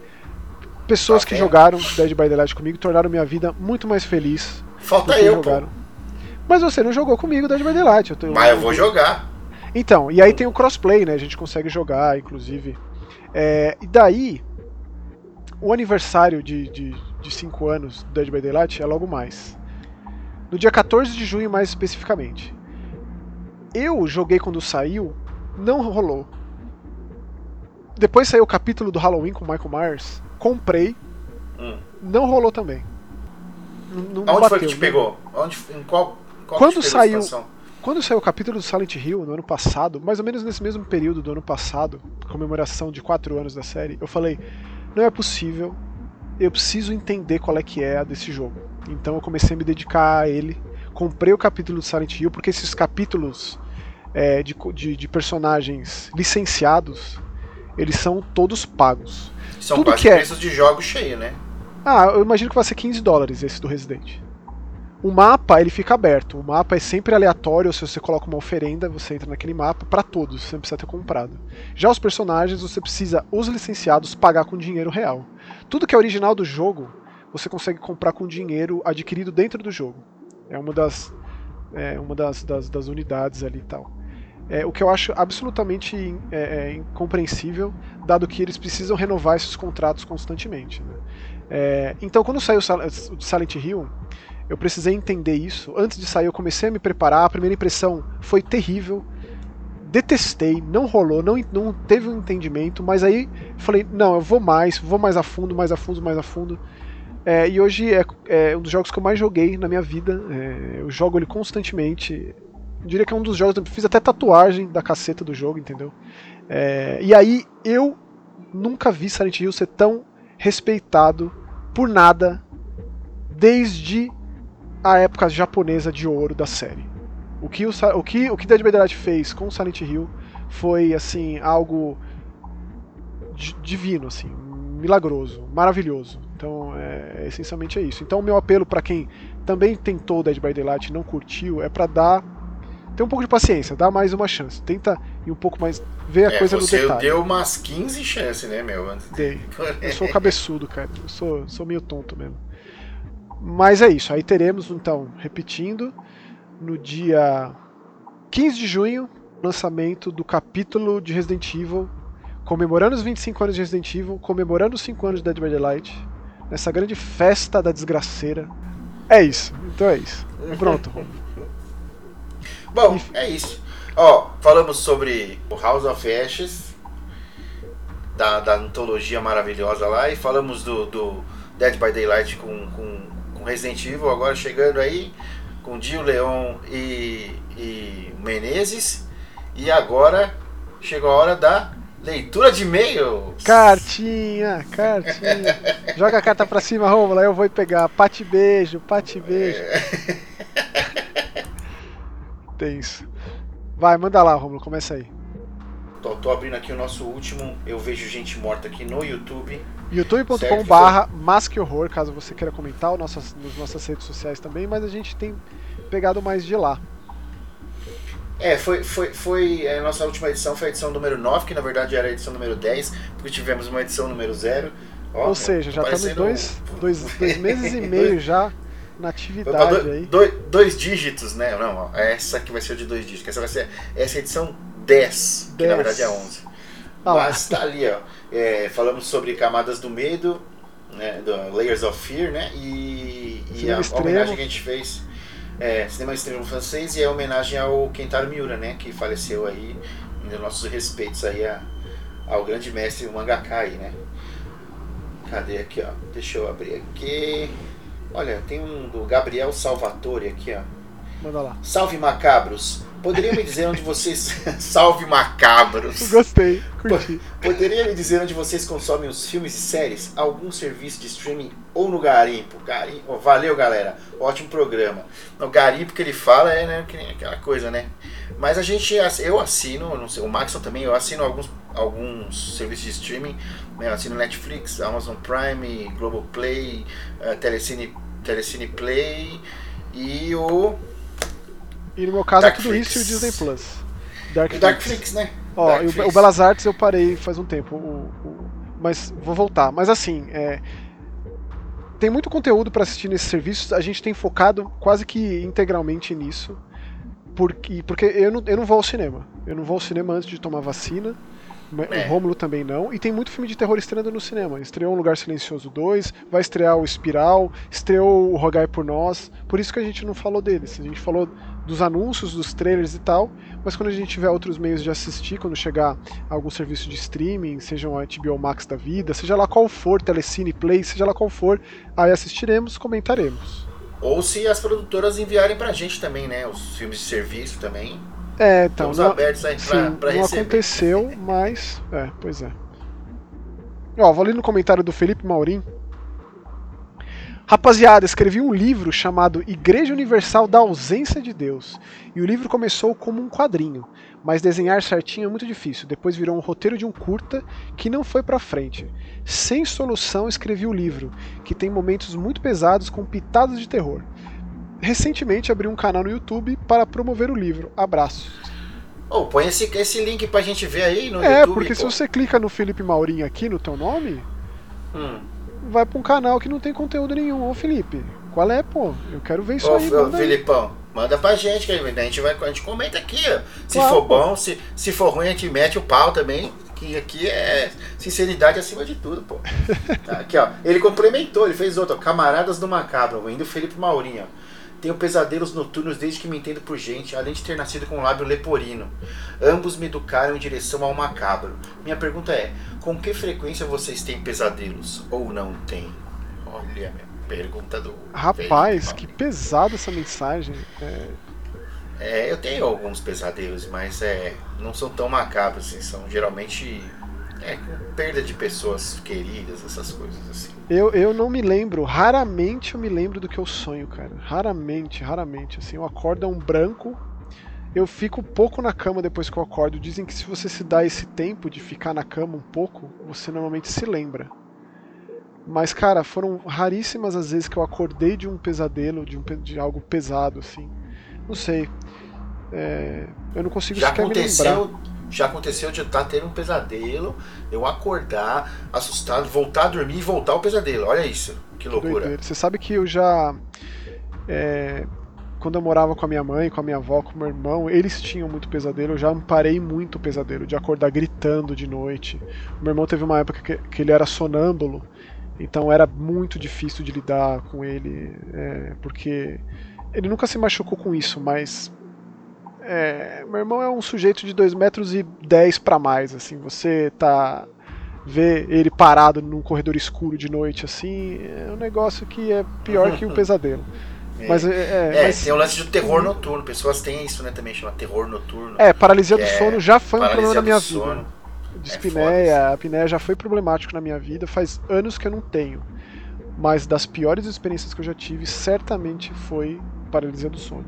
Pessoas que jogaram Dead by Daylight comigo tornaram minha vida muito mais feliz. Falta eu, jogaram. Pô. Mas você não jogou comigo Dead by Daylight. Eu tenho, Mas eu vou jogar. Então, e aí tem o crossplay, né? A gente consegue jogar, inclusive. É, e daí, o aniversário de 5 anos do Dead by Daylight é logo mais. No dia 14 de junho, mais especificamente. Eu joguei quando saiu, não rolou. Depois saiu o capítulo do Halloween com Michael Myers, comprei, hum. não rolou também. Não, não Onde bateu, foi que te pegou? Onde, em qual, qual quando saiu quando saiu o capítulo do Silent Hill no ano passado, mais ou menos nesse mesmo período do ano passado, comemoração de 4 anos da série, eu falei: não é possível, eu preciso entender qual é que é a desse jogo. Então eu comecei a me dedicar a ele. Comprei o capítulo do Silent Hill, porque esses capítulos é, de, de, de, personagens licenciados, eles são todos pagos. São Tudo que é... preços de jogo cheio, né? Ah, eu imagino que vai ser 15 dólares esse do Resident. O mapa ele fica aberto. O mapa é sempre aleatório. Se você coloca uma oferenda, você entra naquele mapa para todos. Você não precisa ter comprado. Já os personagens, você precisa os licenciados pagar com dinheiro real. Tudo que é original do jogo, você consegue comprar com dinheiro adquirido dentro do jogo. É uma das, é uma das, das, das unidades ali e tal. É, o que eu acho absolutamente é, é, incompreensível, dado que eles precisam renovar esses contratos constantemente. Né? É, então, quando saiu o Silent Hill, eu precisei entender isso. Antes de sair, eu comecei a me preparar. A primeira impressão foi terrível. Detestei, não rolou, não, não teve um entendimento. Mas aí falei: não, eu vou mais, vou mais a fundo, mais a fundo, mais a fundo. É, e hoje é, é, um dos jogos que eu mais joguei na minha vida. É, eu jogo ele constantemente. Eu diria que é um dos jogos. Fiz até tatuagem da caceta do jogo, entendeu? É, e aí eu nunca vi Silent Hill ser tão respeitado por nada desde a época japonesa de ouro da série. O que o, o, que, o que Dead by Daylight fez com Silent Hill foi assim algo divino, assim, milagroso, maravilhoso. Então, é, essencialmente é isso. Então, o meu apelo para quem também tentou Dead by Daylight e não curtiu é para dar ter um pouco de paciência, dá mais uma chance. Tenta ir um pouco mais ver a é, coisa no detalhe. Você deu umas 15 chances, né, meu? Dei. Eu sou cabeçudo, cara. Eu sou, sou meio tonto mesmo. Mas é isso. Aí teremos, então, repetindo, no dia 15 de junho, lançamento do capítulo de Resident Evil, comemorando os 25 anos de Resident Evil, comemorando os 5 anos de Dead by Daylight, nessa grande festa da desgraceira. É isso. Então é isso. Pronto. Bom, Enfim. é isso. Ó, falamos sobre o House of Ashes, da, da antologia maravilhosa lá, e falamos do, do Dead by Daylight com, com Resident Evil agora chegando aí, com Dio Leon e, e Menezes. E agora chegou a hora da leitura de e-mails. Cartinha, cartinha. Joga a carta pra cima, Romulo, aí eu vou pegar. Pate beijo, pate beijo. Tenso. Vai, manda lá, Romulo, começa aí. Tô, tô abrindo aqui o nosso último. Eu vejo gente morta aqui no YouTube youtube.com/barra Masque Horror, caso você queira comentar, nossas, nas nossas redes sociais também, mas a gente tem pegado mais de lá. É, foi, foi, foi a nossa última edição foi a edição número 9, que na verdade era a edição número 10, porque tivemos uma edição número 0. Ou seja, já estamos dois, dois, dois meses e meio já na atividade do, aí. Dois, dois dígitos, né? Não, essa aqui vai ser de dois dígitos. Essa vai ser essa edição 10, 10. que na verdade é 11. Ah, Mas tá ali, ó. É, falamos sobre Camadas do Medo, né, do Layers of Fear, né? E, e a, a, homenagem que a gente fez. É, cinema extremo francês e é homenagem ao Kentaro Miura, né? Que faleceu aí. Nossos respeitos aí a, ao grande mestre o mangaka aí, né? Cadê aqui, ó? Deixa eu abrir aqui. Olha, tem um do Gabriel Salvatore aqui, ó. Manda lá. Salve macabros! Poderia me dizer onde vocês. Salve macabros! Gostei, curti. Poderia me dizer onde vocês consomem os filmes e séries? Algum serviço de streaming ou no Garimpo? Garimpo. Valeu, galera. Ótimo programa. O Garimpo que ele fala é né, aquela coisa, né? Mas a gente. Eu assino, não sei, o Maxon também, eu assino alguns, alguns serviços de streaming. Né, eu assino Netflix, Amazon Prime, Globoplay, uh, Telecine, Telecine Play e o e no meu caso é tudo isso e o Disney Plus. Darkflix, Darkflix né? Ó, Darkflix. O, o Belas Artes eu parei faz um tempo. O, o, mas vou voltar. Mas assim, é, tem muito conteúdo para assistir nesses serviços. A gente tem focado quase que integralmente nisso. Porque, porque eu, não, eu não vou ao cinema. Eu não vou ao cinema antes de tomar vacina. É. O Rômulo também não. E tem muito filme de terror estreando no cinema. Estreou Um Lugar Silencioso 2, vai estrear o Espiral, estreou o Rogai por Nós. Por isso que a gente não falou deles. A gente falou dos anúncios, dos trailers e tal, mas quando a gente tiver outros meios de assistir, quando chegar algum serviço de streaming, seja um HBO Max da vida, seja lá qual for, Telecine Play, seja lá qual for, aí assistiremos, comentaremos. Ou se as produtoras enviarem pra gente também, né? Os filmes de serviço também. É, então. Estamos não, abertos aí sim, pra, pra não receber. aconteceu, mas. É, pois é. Ó, vou ler no comentário do Felipe Maurim. Rapaziada, escrevi um livro chamado Igreja Universal da Ausência de Deus. E o livro começou como um quadrinho, mas desenhar certinho é muito difícil. Depois virou um roteiro de um curta que não foi para frente. Sem solução, escrevi o livro, que tem momentos muito pesados com pitadas de terror. Recentemente abri um canal no YouTube para promover o livro. Abraço. Oh, põe esse, esse link pra gente ver aí no é, YouTube. É, porque pô. se você clica no Felipe Maurinho aqui no teu nome, hum vai pra um canal que não tem conteúdo nenhum. Ô Felipe, qual é, pô? Eu quero ver isso ô, aí. Ô, Filipão, aí. manda pra gente, que a gente, vai, a gente comenta aqui, ó. Se claro, for bom, se, se for ruim, a gente mete o pau também. Que aqui é sinceridade acima de tudo, pô. Tá, aqui, ó. Ele complementou, ele fez outro, ó, Camaradas do Macabro, indo Felipe Maurinho, ó. Tenho pesadelos noturnos desde que me entendo por gente, além de ter nascido com um lábio leporino. Ambos me educaram em direção ao macabro. Minha pergunta é: com que frequência vocês têm pesadelos? Ou não têm? Olha, minha pergunta do. Rapaz, que pesada essa mensagem. É... é... eu tenho alguns pesadelos, mas é, não são tão macabros, assim, são geralmente é, com perda de pessoas queridas, essas coisas assim. Eu, eu não me lembro, raramente eu me lembro do que eu sonho, cara. Raramente, raramente. Assim, eu acordo é um branco, eu fico pouco na cama depois que eu acordo. Dizem que se você se dá esse tempo de ficar na cama um pouco, você normalmente se lembra. Mas, cara, foram raríssimas as vezes que eu acordei de um pesadelo, de, um, de algo pesado, assim. Não sei. É, eu não consigo Já aconteceu já aconteceu de eu estar tendo um pesadelo, eu acordar, assustado, voltar a dormir e voltar ao pesadelo. Olha isso, que loucura. Você sabe que eu já. É, quando eu morava com a minha mãe, com a minha avó, com o meu irmão, eles tinham muito pesadelo. Eu já parei muito o pesadelo, de acordar gritando de noite. O meu irmão teve uma época que, que ele era sonâmbulo, então era muito difícil de lidar com ele, é, porque ele nunca se machucou com isso, mas é, meu irmão é um sujeito de 2 metros e 10 para mais, assim, você tá ver ele parado num corredor escuro de noite assim, é um negócio que é pior que um pesadelo. É. Mas, é, é, é mas... tem o lance do terror noturno, pessoas têm isso, né, também chama terror noturno. É, paralisia do é sono já foi um problema na minha vida. Sono. Dispneia, é a apneia já foi problemático na minha vida, faz anos que eu não tenho. Mas das piores experiências que eu já tive, certamente foi paralisia do sono.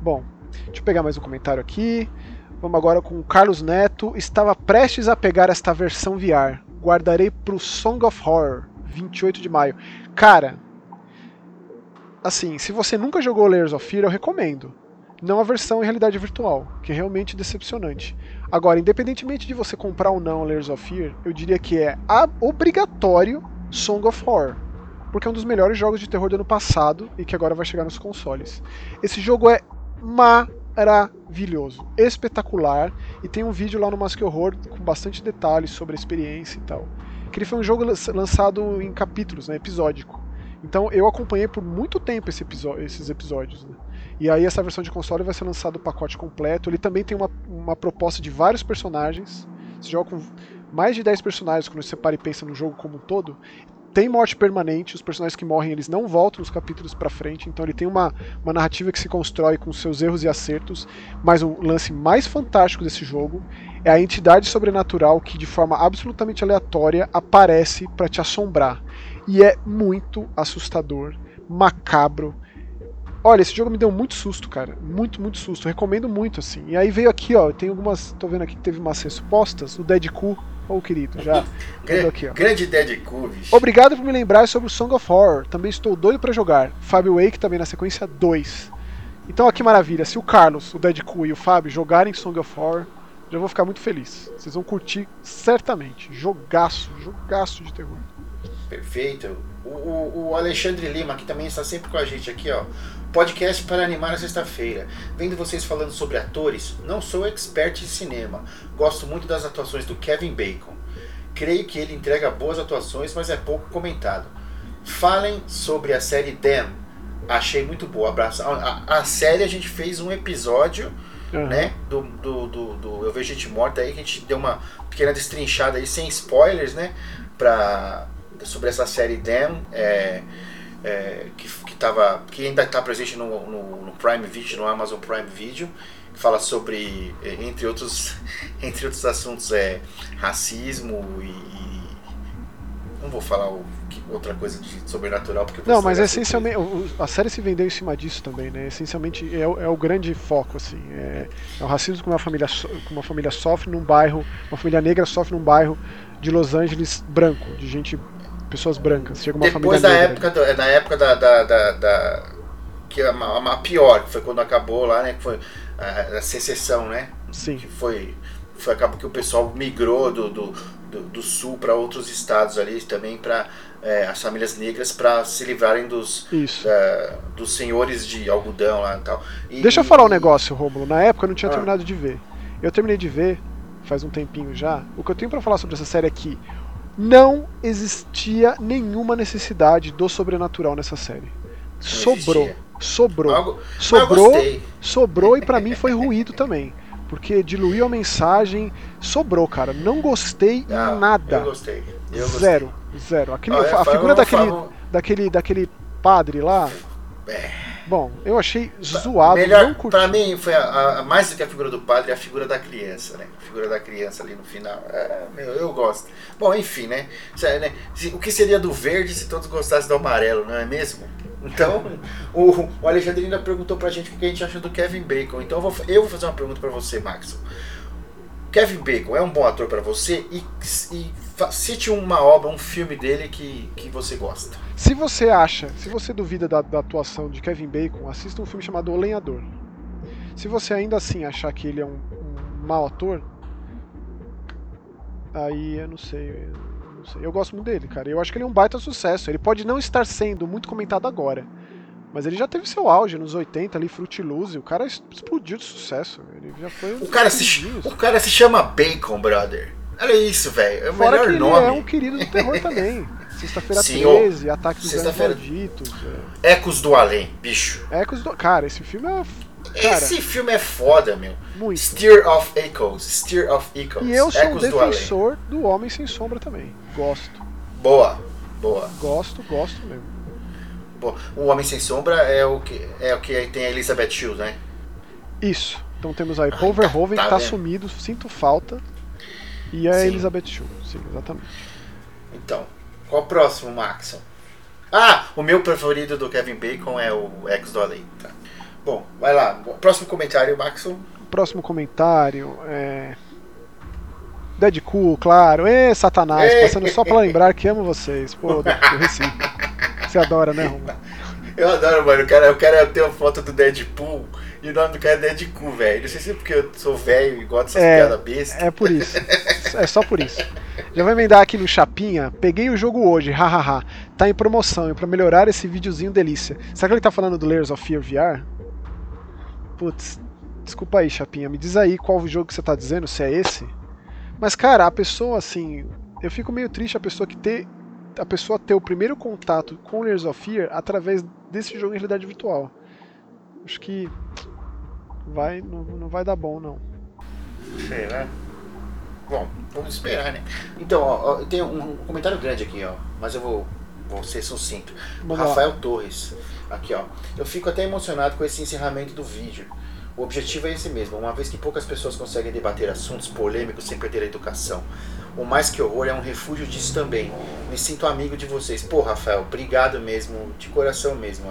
Bom, Deixa eu pegar mais um comentário aqui. Vamos agora com o Carlos Neto. Estava prestes a pegar esta versão VR. Guardarei para o Song of Horror, 28 de maio. Cara, assim, se você nunca jogou Layers of Fear, eu recomendo. Não a versão em realidade virtual, que é realmente decepcionante. Agora, independentemente de você comprar ou não Layers of Fear, eu diria que é obrigatório Song of Horror porque é um dos melhores jogos de terror do ano passado e que agora vai chegar nos consoles. Esse jogo é maravilhoso, espetacular, e tem um vídeo lá no Mask Horror com bastante detalhes sobre a experiência e tal. Que ele foi um jogo lançado em capítulos, né, episódico. Então eu acompanhei por muito tempo esse esses episódios. Né? E aí essa versão de console vai ser lançado o pacote completo. Ele também tem uma, uma proposta de vários personagens. Você joga com mais de 10 personagens quando você para e pensa no jogo como um todo. Tem morte permanente, os personagens que morrem eles não voltam os capítulos para frente, então ele tem uma, uma narrativa que se constrói com seus erros e acertos, mas o lance mais fantástico desse jogo é a entidade sobrenatural que de forma absolutamente aleatória aparece para te assombrar. E é muito assustador, macabro. Olha, esse jogo me deu muito susto, cara. Muito, muito susto. Recomendo muito, assim. E aí veio aqui, ó. Tem algumas. Tô vendo aqui que teve umas respostas. O Deadpool Ô, oh, querido, já. aqui. Grande Deadpool, bicho. Obrigado por me lembrar sobre o Song of Horror. Também estou doido para jogar. Fábio Wake também na sequência 2. Então, ó, que maravilha. Se o Carlos, o Deadpool e o Fábio jogarem Song of Horror, já vou ficar muito feliz. Vocês vão curtir certamente. Jogaço, jogaço de terror. Perfeito. O, o, o, Alexandre Lima, que também está sempre com a gente aqui, ó. Podcast para animar a sexta-feira. Vendo vocês falando sobre atores, não sou expert em cinema. Gosto muito das atuações do Kevin Bacon. Creio que ele entrega boas atuações, mas é pouco comentado. Falem sobre a série Them. Achei muito boa. Abraço. A, a, a série a gente fez um episódio uhum. né? Do, do, do, do, Eu Vejo Gente Morta aí, que a gente deu uma pequena destrinchada aí, sem spoilers, né? Pra, sobre essa série Them, é, é, que, que, tava, que ainda está presente no, no, no, Prime Video, no Amazon Prime Video, que fala sobre, entre outros, entre outros assuntos, é, racismo e, e não vou falar o outra coisa de sobrenatural. Porque não, mas essencialmente a série se vendeu em cima disso também, né? Essencialmente é, é o grande foco, assim. É, é, o racismo que uma família, que uma família sofre num bairro, uma família negra sofre num bairro de Los Angeles branco, de gente, pessoas brancas. Chega uma Depois família da negra, época, do, na época da, da, da, da que é a, a, pior, que foi quando acabou lá, né? Que foi a, a secessão, né? Sim. Que foi, foi acabou que o pessoal migrou do, do, do, do sul para outros estados ali também para é, as famílias negras para se livrarem dos, é, dos senhores de algodão lá e tal. E, Deixa eu falar um negócio, Rômulo. Na época eu não tinha ah. terminado de ver. Eu terminei de ver faz um tempinho já. O que eu tenho para falar sobre essa série é que não existia nenhuma necessidade do sobrenatural nessa série. Sobrou. Sobrou. Algo, sobrou. Sobrou e para mim foi ruído também. Porque diluiu a mensagem, sobrou, cara. Não gostei não, nada. Eu gostei. Eu Zero. Gostei. Zero. Aquele, a figura daquele, daquele, daquele padre lá. É. Bom, eu achei zoado. Melhor, não curti. pra mim, foi a, a, mais do que a figura do padre, a figura da criança, né? A figura da criança ali no final. É, meu, eu gosto. Bom, enfim, né? né? O que seria do verde se todos gostassem do amarelo, não é mesmo? Então, o, o Alexandre ainda perguntou pra gente o que a gente acha do Kevin Bacon. Então, eu vou, eu vou fazer uma pergunta pra você, Max. Kevin Bacon é um bom ator para você e, e cite uma obra, um filme dele que, que você gosta. Se você acha, se você duvida da, da atuação de Kevin Bacon, assista um filme chamado O Lenhador. Se você ainda assim achar que ele é um, um mau ator, aí eu não sei, eu. Eu gosto muito dele, cara. Eu acho que ele é um baita sucesso. Ele pode não estar sendo muito comentado agora, mas ele já teve seu auge nos 80 ali, Frutiluz, o cara explodiu de sucesso. Ele já foi um o cara se O cara se chama Bacon, brother. Olha isso, velho. É o Fora melhor nome. É um querido do terror também. Sexta-feira 13, ó, Ataque dos Anjos Malditos. É. Ecos do Além, bicho. Ecos do. Cara, esse filme é. Cara, esse filme é foda, meu. Muito. Steer of Echoes. Steer of Echoes. E eu sou Ecos um defensor do, do Homem Sem Sombra também. Gosto. Boa, boa. Gosto, gosto mesmo. O Homem Sem Sombra é o que, é o que tem a Elizabeth Shields, né? Isso. Então temos aí Paul Verhoeven, tá, tá que tá sumido, sinto falta. E a sim. Elizabeth Shields, sim, exatamente. Então, qual o próximo, Maxon? Ah, o meu preferido do Kevin Bacon é o Ex do Além. Tá. Bom, vai lá. Próximo comentário, Maxon. Próximo comentário é. Deadpool, claro. Ê, Satanás, passando só pra lembrar que amo vocês. Pô, Recife. Você adora, né, Romulo? Eu adoro, mano. O cara, o cara tem uma foto do Deadpool e o nome do cara é Deadpool, velho. Não sei se é porque eu sou velho e gosto dessas é, piadas bestas. É por isso. é só por isso. Já vou emendar aqui no Chapinha. Peguei o jogo hoje, hahaha. tá em promoção e pra melhorar esse videozinho delícia. Será que ele tá falando do Layers of Fear VR? Putz, desculpa aí, Chapinha. Me diz aí qual jogo que você tá dizendo, se é esse. Mas, cara, a pessoa, assim. Eu fico meio triste a pessoa que ter a pessoa ter o primeiro contato com Layers of Fear através desse jogo em realidade virtual. Acho que vai, não, não vai dar bom, não. Será? Bom, vamos esperar, né? Então, ó, ó tem um comentário grande aqui, ó, mas eu vou vou ser sucinto. Vamos Rafael lá. Torres, aqui ó. Eu fico até emocionado com esse encerramento do vídeo. O objetivo é esse mesmo, uma vez que poucas pessoas conseguem debater assuntos polêmicos sem perder a educação. O Mais Que Horror é um refúgio disso também. Me sinto amigo de vocês. Pô, Rafael, obrigado mesmo, de coração mesmo.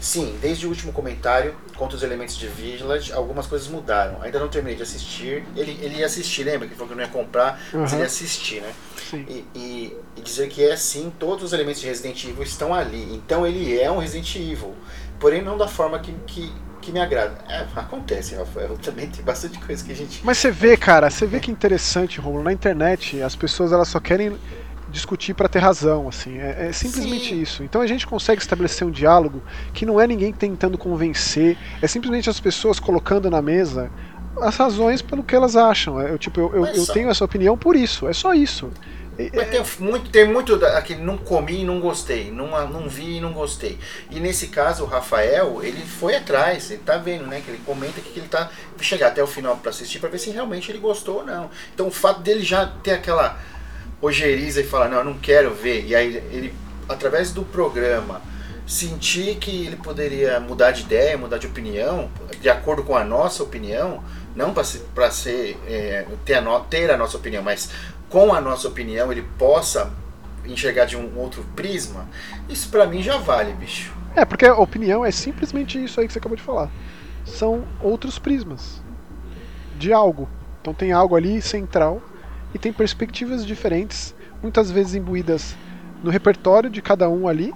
Sim, desde o último comentário, contra os elementos de Village, algumas coisas mudaram. Ainda não terminei de assistir. Ele, ele ia assistir, lembra? Que falou que não ia comprar, uhum. mas ele ia assistir, né? E, e, e, dizer que é sim, todos os elementos de Resident Evil estão ali. Então ele é um Resident Evil. Porém, não da forma que, que, que me agrada. É, acontece, Rafael. Também tem bastante coisa que a gente. Mas você vê, cara, você vê que interessante, Romulo. Na internet, as pessoas elas só querem discutir para ter razão, assim, é, é simplesmente Sim. isso. Então a gente consegue estabelecer um diálogo que não é ninguém tentando convencer, é simplesmente as pessoas colocando na mesa as razões pelo que elas acham. É, eu, tipo, eu, eu, eu tenho essa opinião por isso, é só isso. Mas tem muito, tem muito aquele não comi e não gostei, não, não vi e não gostei. E nesse caso, o Rafael, ele foi atrás, ele tá vendo, né? Que ele comenta que ele tá chegar até o final para assistir para ver se realmente ele gostou ou não. Então o fato dele já ter aquela ojeriza e falar, não, eu não quero ver, e aí ele, através do programa, sentir que ele poderia mudar de ideia, mudar de opinião, de acordo com a nossa opinião, não para ser, ser é, ter, a no, ter a nossa opinião, mas com a nossa opinião ele possa enxergar de um outro prisma, isso para mim já vale, bicho. É, porque a opinião é simplesmente isso aí que você acabou de falar. São outros prismas de algo. Então tem algo ali central e tem perspectivas diferentes, muitas vezes imbuídas no repertório de cada um ali,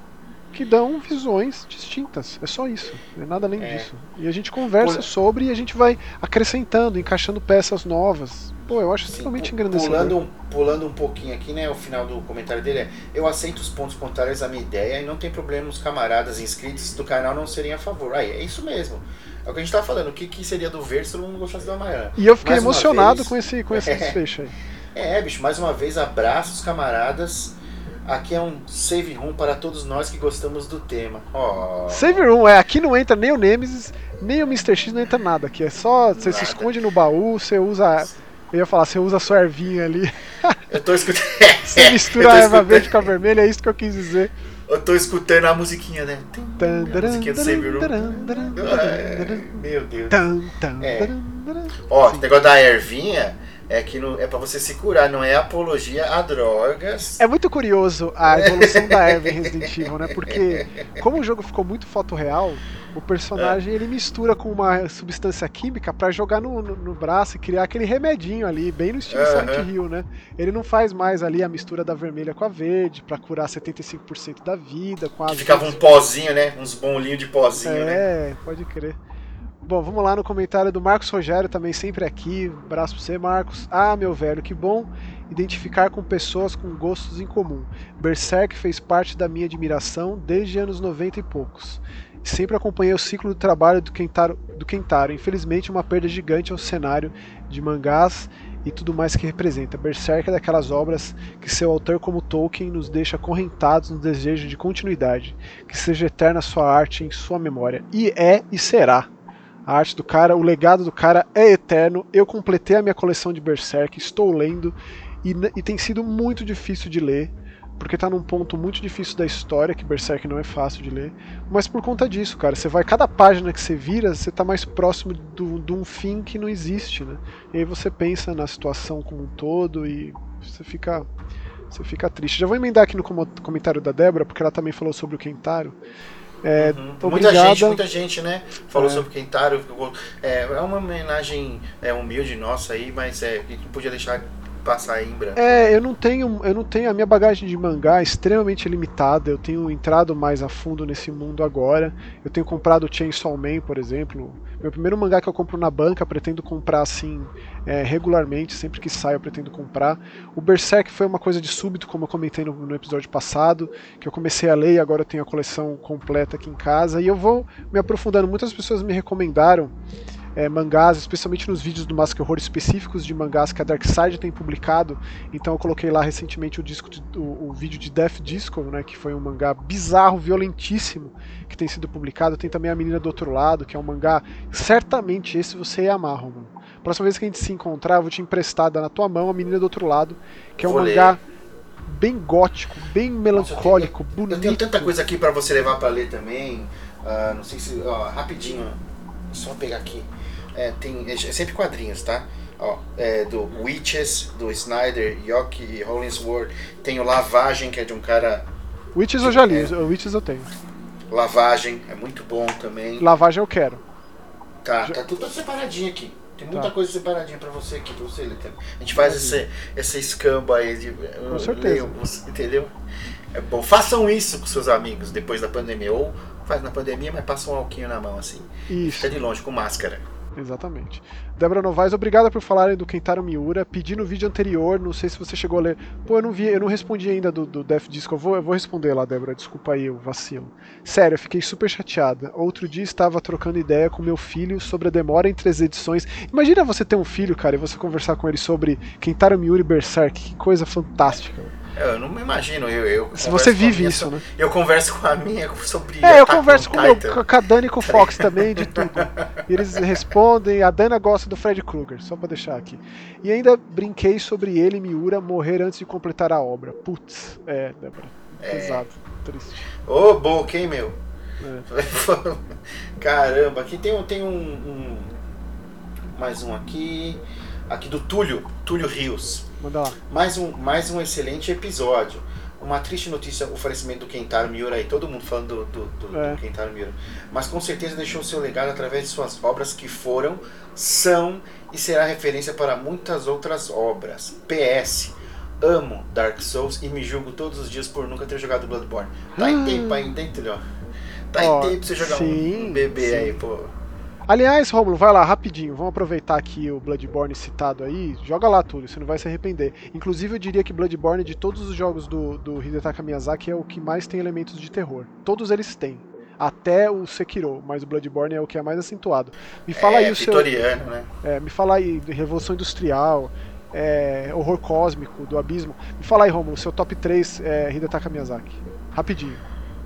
que dão visões distintas. É só isso, não é nada além é. disso. E a gente conversa sobre e a gente vai acrescentando, encaixando peças novas. Pô, eu acho Sim, extremamente engrandecedor. Pulando um, pulando um pouquinho aqui, né? O final do comentário dele é: Eu aceito os pontos contrários à minha ideia e não tem problema os camaradas inscritos do canal não serem a favor. Aí, é isso mesmo. É o que a gente tá falando. O que, que seria do verde se todo mundo gostasse do amarelo? E eu fiquei Mais emocionado vez... com esse, com esse desfecho aí. É, bicho, mais uma vez, abraços, camaradas. Aqui é um save room para todos nós que gostamos do tema. Oh. Save room, é. Aqui não entra nem o Nemesis, nem o Mr. X, não entra nada. Aqui é só. Você se esconde no baú, você usa. Eu ia falar, você usa a sua ervinha ali. Eu tô escutando. você mistura a erva verde com a vermelha, é isso que eu quis dizer. Eu tô escutando a musiquinha, né? A musiquinha do Save Room. Meu Deus. É. Ó, o negócio da ervinha é que no, é para você se curar, não é apologia a drogas. É muito curioso a evolução da Eve em Resident Evil, né? Porque como o jogo ficou muito foto real, o personagem é. ele mistura com uma substância química para jogar no, no, no, braço e criar aquele remedinho ali, bem no estilo uhum. Silent Hill, né? Ele não faz mais ali a mistura da vermelha com a verde para curar 75% da vida, com a ficava um pozinho, né? Uns bolinhos de pozinho, é, né? É, pode crer. Bom, vamos lá no comentário do Marcos Rogério, também sempre aqui. Um abraço pra você, Marcos. Ah, meu velho, que bom identificar com pessoas com gostos em comum. Berserk fez parte da minha admiração desde anos 90 e poucos. Sempre acompanhei o ciclo do trabalho do Kentaro, do Kentaro. Infelizmente, uma perda gigante ao cenário de mangás e tudo mais que representa. Berserk é daquelas obras que seu autor, como Tolkien, nos deixa correntados no desejo de continuidade, que seja eterna sua arte em sua memória. E é e será. A arte do cara, o legado do cara é eterno. Eu completei a minha coleção de Berserk, estou lendo e, e tem sido muito difícil de ler, porque está num ponto muito difícil da história, que Berserk não é fácil de ler. Mas por conta disso, cara, você vai, cada página que você vira, você está mais próximo de um fim que não existe, né? E aí você pensa na situação como um todo e você fica você fica triste. Já vou emendar aqui no comentário da Débora, porque ela também falou sobre o Kentaro. É, uhum. Muita gente, muita gente, né? Falou é. sobre Kentaro. É, é uma homenagem é, humilde nossa aí, mas é, não podia deixar passar em branco. É, eu não tenho, eu não tenho a minha bagagem de mangá é extremamente limitada. Eu tenho entrado mais a fundo nesse mundo agora. Eu tenho comprado Chainsaw Man, por exemplo. Meu primeiro mangá que eu compro na banca, pretendo comprar assim é, regularmente, sempre que sai eu pretendo comprar. O Berserk foi uma coisa de súbito, como eu comentei no, no episódio passado, que eu comecei a ler e agora eu tenho a coleção completa aqui em casa. E eu vou me aprofundando. Muitas pessoas me recomendaram é, mangás, especialmente nos vídeos do Mask Horror específicos de mangás que a Darkside tem publicado. Então eu coloquei lá recentemente o, disco de, o, o, vídeo de Death Disco, né, que foi um mangá bizarro, violentíssimo, que tem sido publicado. Tem também A Menina do Outro Lado, que é um mangá, certamente esse você ia amar, Romulo. Próxima vez que a gente se encontrar, eu vou te emprestar, dar na tua mão A Menina do Outro Lado, que é um mangá bem gótico, bem melancólico, Nossa, eu tenho, bonito. Eu tenho tanta coisa aqui para você levar para ler também. Uh, não sei se. Ó, rapidinho, só pegar aqui. É, tem, é sempre quadrinhos, tá? Ó, é, do Witches, do Snyder, Yoki e Hollingsworth. Tem o Lavagem, que é de um cara. Witches eu já li, é, Witches eu tenho. Lavagem, é muito bom também. Lavagem eu quero. Tá, já... tá tudo separadinho aqui. Tem muita tá. coisa separadinha pra você aqui, pra você ler também. A gente faz esse, essa escamba aí de. Com certeza. Leio, entendeu? É bom. Façam isso com seus amigos depois da pandemia. Ou faz na pandemia, mas passa um alquinho na mão assim. Isso. Fica de longe com máscara. Exatamente. Débora Novaes, obrigada por falarem do Kentaro Miura. Pedi no vídeo anterior, não sei se você chegou a ler. Pô, eu não vi, eu não respondi ainda do, do Death Disco. Eu vou, eu vou responder lá, Débora. Desculpa aí o vacilo. Sério, eu fiquei super chateada. Outro dia estava trocando ideia com meu filho sobre a demora entre as edições. Imagina você ter um filho, cara, e você conversar com ele sobre Kentaro Miura e Berserk. Que coisa fantástica. Eu não me imagino, eu. eu Se você vive isso, minha, né? Eu converso com a minha sobre. É, eu converso com, meu, com a Dani e com o Fox também, de tudo. E eles respondem. A Dana gosta do Fred Krueger, só pra deixar aqui. E ainda brinquei sobre ele e Miura morrer antes de completar a obra. Putz, é, Débora. É. Pesado, triste. Ô, oh, boca, hein, meu? É. Caramba, aqui tem, tem um, um. Mais um aqui. Aqui do Túlio, Túlio Rios. Manda lá. Mais um, mais um excelente episódio. Uma triste notícia, o falecimento do Kentaro Miura aí, todo mundo falando do, do, do, é. do Kentaro Miura. Mas com certeza deixou seu legado através de suas obras que foram, são e será referência para muitas outras obras. PS. Amo Dark Souls e me julgo todos os dias por nunca ter jogado Bloodborne. Tá em tempo ainda, Tulio? Tá oh, em tempo pra você jogar sim, um bebê sim. aí, pô. Aliás, Romulo, vai lá rapidinho. Vamos aproveitar aqui o Bloodborne citado aí. Joga lá tudo, você não vai se arrepender. Inclusive, eu diria que Bloodborne, de todos os jogos do, do Hidetaka Miyazaki, é o que mais tem elementos de terror. Todos eles têm. Até o Sekiro, mas o Bloodborne é o que é mais acentuado. Me fala é, aí o seu. Né? É, me fala aí de Revolução Industrial, é, Horror Cósmico, do Abismo. Me fala aí, Romulo, seu top 3 é Hidetaka Miyazaki. Rapidinho.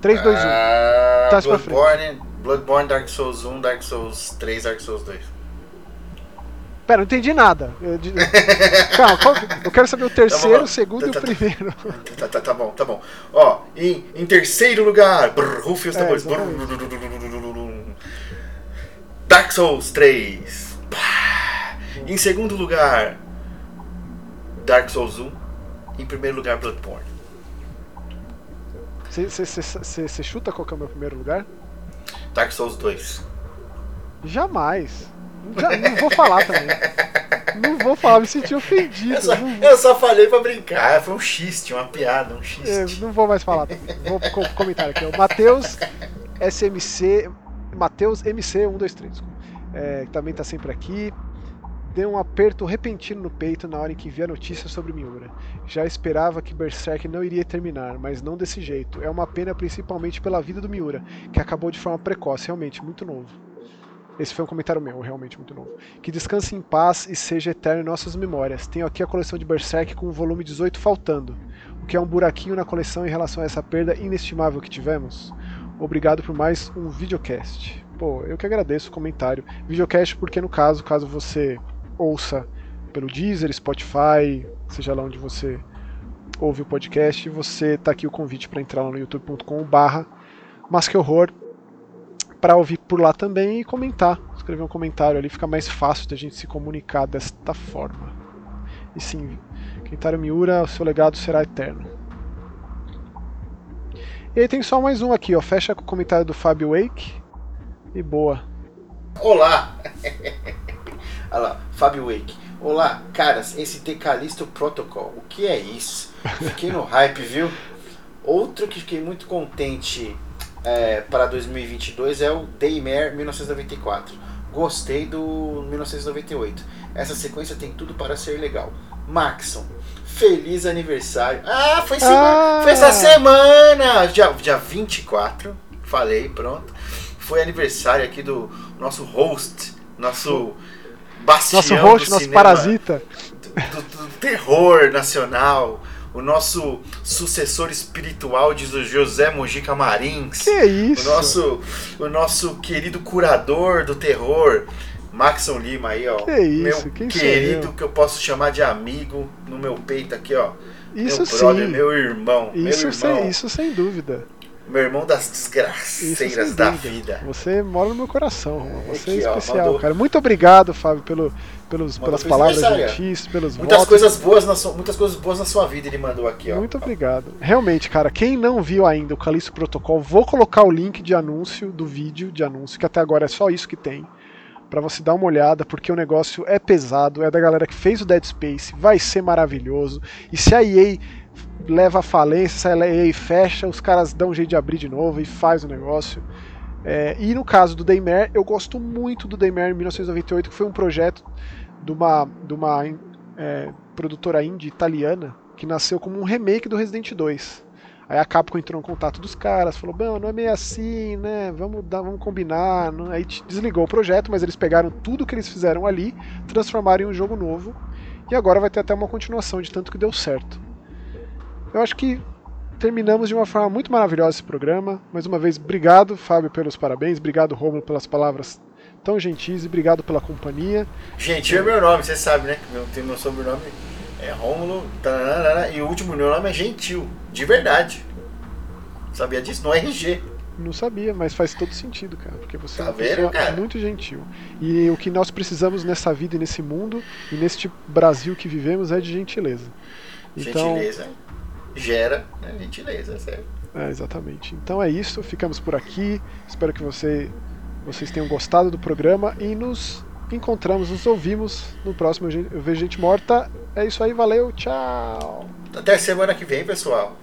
3, 2, 1. Uh, Traz Bloodborne, Bloodborne, Dark Souls 1, Dark Souls 3, Dark Souls 2. Pera, não entendi nada. Eu, Calma, qual... eu quero saber o terceiro, o segundo tá, e o primeiro. Tá, tá, tá, bom, tá bom. Ó, em, em terceiro lugar, brrr, rufe os tambores. É, Dark Souls 3. Em segundo lugar, Dark Souls 1. Em primeiro lugar, Bloodborne. Você chuta qual que é o meu primeiro lugar? Dark Souls 2. Jamais. Já, não vou falar também. Não vou falar, me senti ofendido. Eu só, eu só falei pra brincar, foi um xiste, uma piada, um xiste. É, não vou mais falar. Vou comentar aqui. O Matheus SMC. Matheus MC123. É, também tá sempre aqui deu um aperto repentino no peito na hora em que vi a notícia sobre Miura. Já esperava que Berserk não iria terminar, mas não desse jeito. É uma pena principalmente pela vida do Miura, que acabou de forma precoce, realmente muito novo. Esse foi um comentário meu, realmente muito novo. Que descanse em paz e seja eterno em nossas memórias. Tenho aqui a coleção de Berserk com o volume 18 faltando, o que é um buraquinho na coleção em relação a essa perda inestimável que tivemos. Obrigado por mais um videocast. Pô, eu que agradeço o comentário. Videocast porque no caso, caso você ouça pelo Deezer, Spotify, seja lá onde você ouve o podcast, você tá aqui o convite para entrar lá no youtube.com/barra horror para ouvir por lá também e comentar, escrever um comentário ali, fica mais fácil da gente se comunicar desta forma. E sim, Kentaro Miura, o seu legado será eterno. E aí tem só mais um aqui, ó. Fecha com o comentário do Fábio Wake. E boa. Olá! Olha lá, Fábio Wake. Olá, caras, esse Decalisto Protocol, o que é isso? Fiquei no hype, viu? Outro que fiquei muito contente é, para 2022 é o Daymare 1994. Gostei do 1998. Essa sequência tem tudo para ser legal. Maxon, feliz aniversário. Ah, foi, semana, ah. foi essa semana! Dia, dia 24, falei, pronto. Foi aniversário aqui do nosso host, nosso bastião nosso host, nosso parasita. Do, do, do, terror nacional. O nosso sucessor espiritual de José Mojica Marins. Que isso? O nosso, o nosso querido curador do terror, Maxon Lima aí, ó. Que isso? Meu Quem querido que eu posso chamar de amigo no meu peito aqui, ó. Isso meu sim. brother, meu irmão. Isso, meu irmão. Sem, isso sem dúvida. Meu irmão das desgraceiras da vida. Você mora no meu coração, Romulo. Você Aqui, é ó, especial, mandou- cara. Muito obrigado, Fábio, pelo, pelos, Mandou pelas palavras gentis, pelos Muitas votos. coisas boas na sua, muitas coisas boas na sua vida ele mandou aqui, ó. Muito obrigado. Realmente, cara, quem não viu ainda o Calixto Protocol, vou colocar o link de anúncio do vídeo de anúncio, que até agora é só isso que tem, Pra você dar uma olhada, porque o negócio é pesado, é da galera que fez o Dead Space, vai ser maravilhoso. E se a EA leva a falência, se a EA fecha, os caras dão um jeito de abrir de novo e faz o negócio. É, e no caso do Daymare, eu gosto muito do Daymare em 1998, que foi um projeto de uma, de uma é, produtora indie italiana que nasceu como um remake do Resident 2. Aí a Capcom entrou em contato dos caras, falou: Bom, não é meio assim, né? Vamos, dar, vamos combinar. Não- Aí desligou o projeto, mas eles pegaram tudo que eles fizeram ali, transformaram em um jogo novo. E agora vai ter até uma continuação de tanto que deu certo. Eu acho que terminamos de uma forma muito maravilhosa esse programa. Mais uma vez, obrigado, Fábio, pelos parabéns. Obrigado, Romulo, pelas palavras tão gentis. E obrigado pela companhia. Gentil é meu nome, você sabe, né? Meu, tem meu sobrenome é Rômulo, tananana, e o último meu nome é Gentil, de verdade. Sabia disso? No RG. Não sabia, mas faz todo sentido, cara, porque você é Tá uma vendo, pessoa cara? muito gentil. E o que nós precisamos nessa vida e nesse mundo e neste Brasil que vivemos é de gentileza. Então, Gentileza gera né, gentileza, sério. é, exatamente. Então é isso, ficamos por aqui. Espero que você, vocês tenham gostado do programa e nos encontramos, nos ouvimos no próximo Eu Vejo Gente Morta. É isso aí, valeu, tchau! Até semana que vem, pessoal.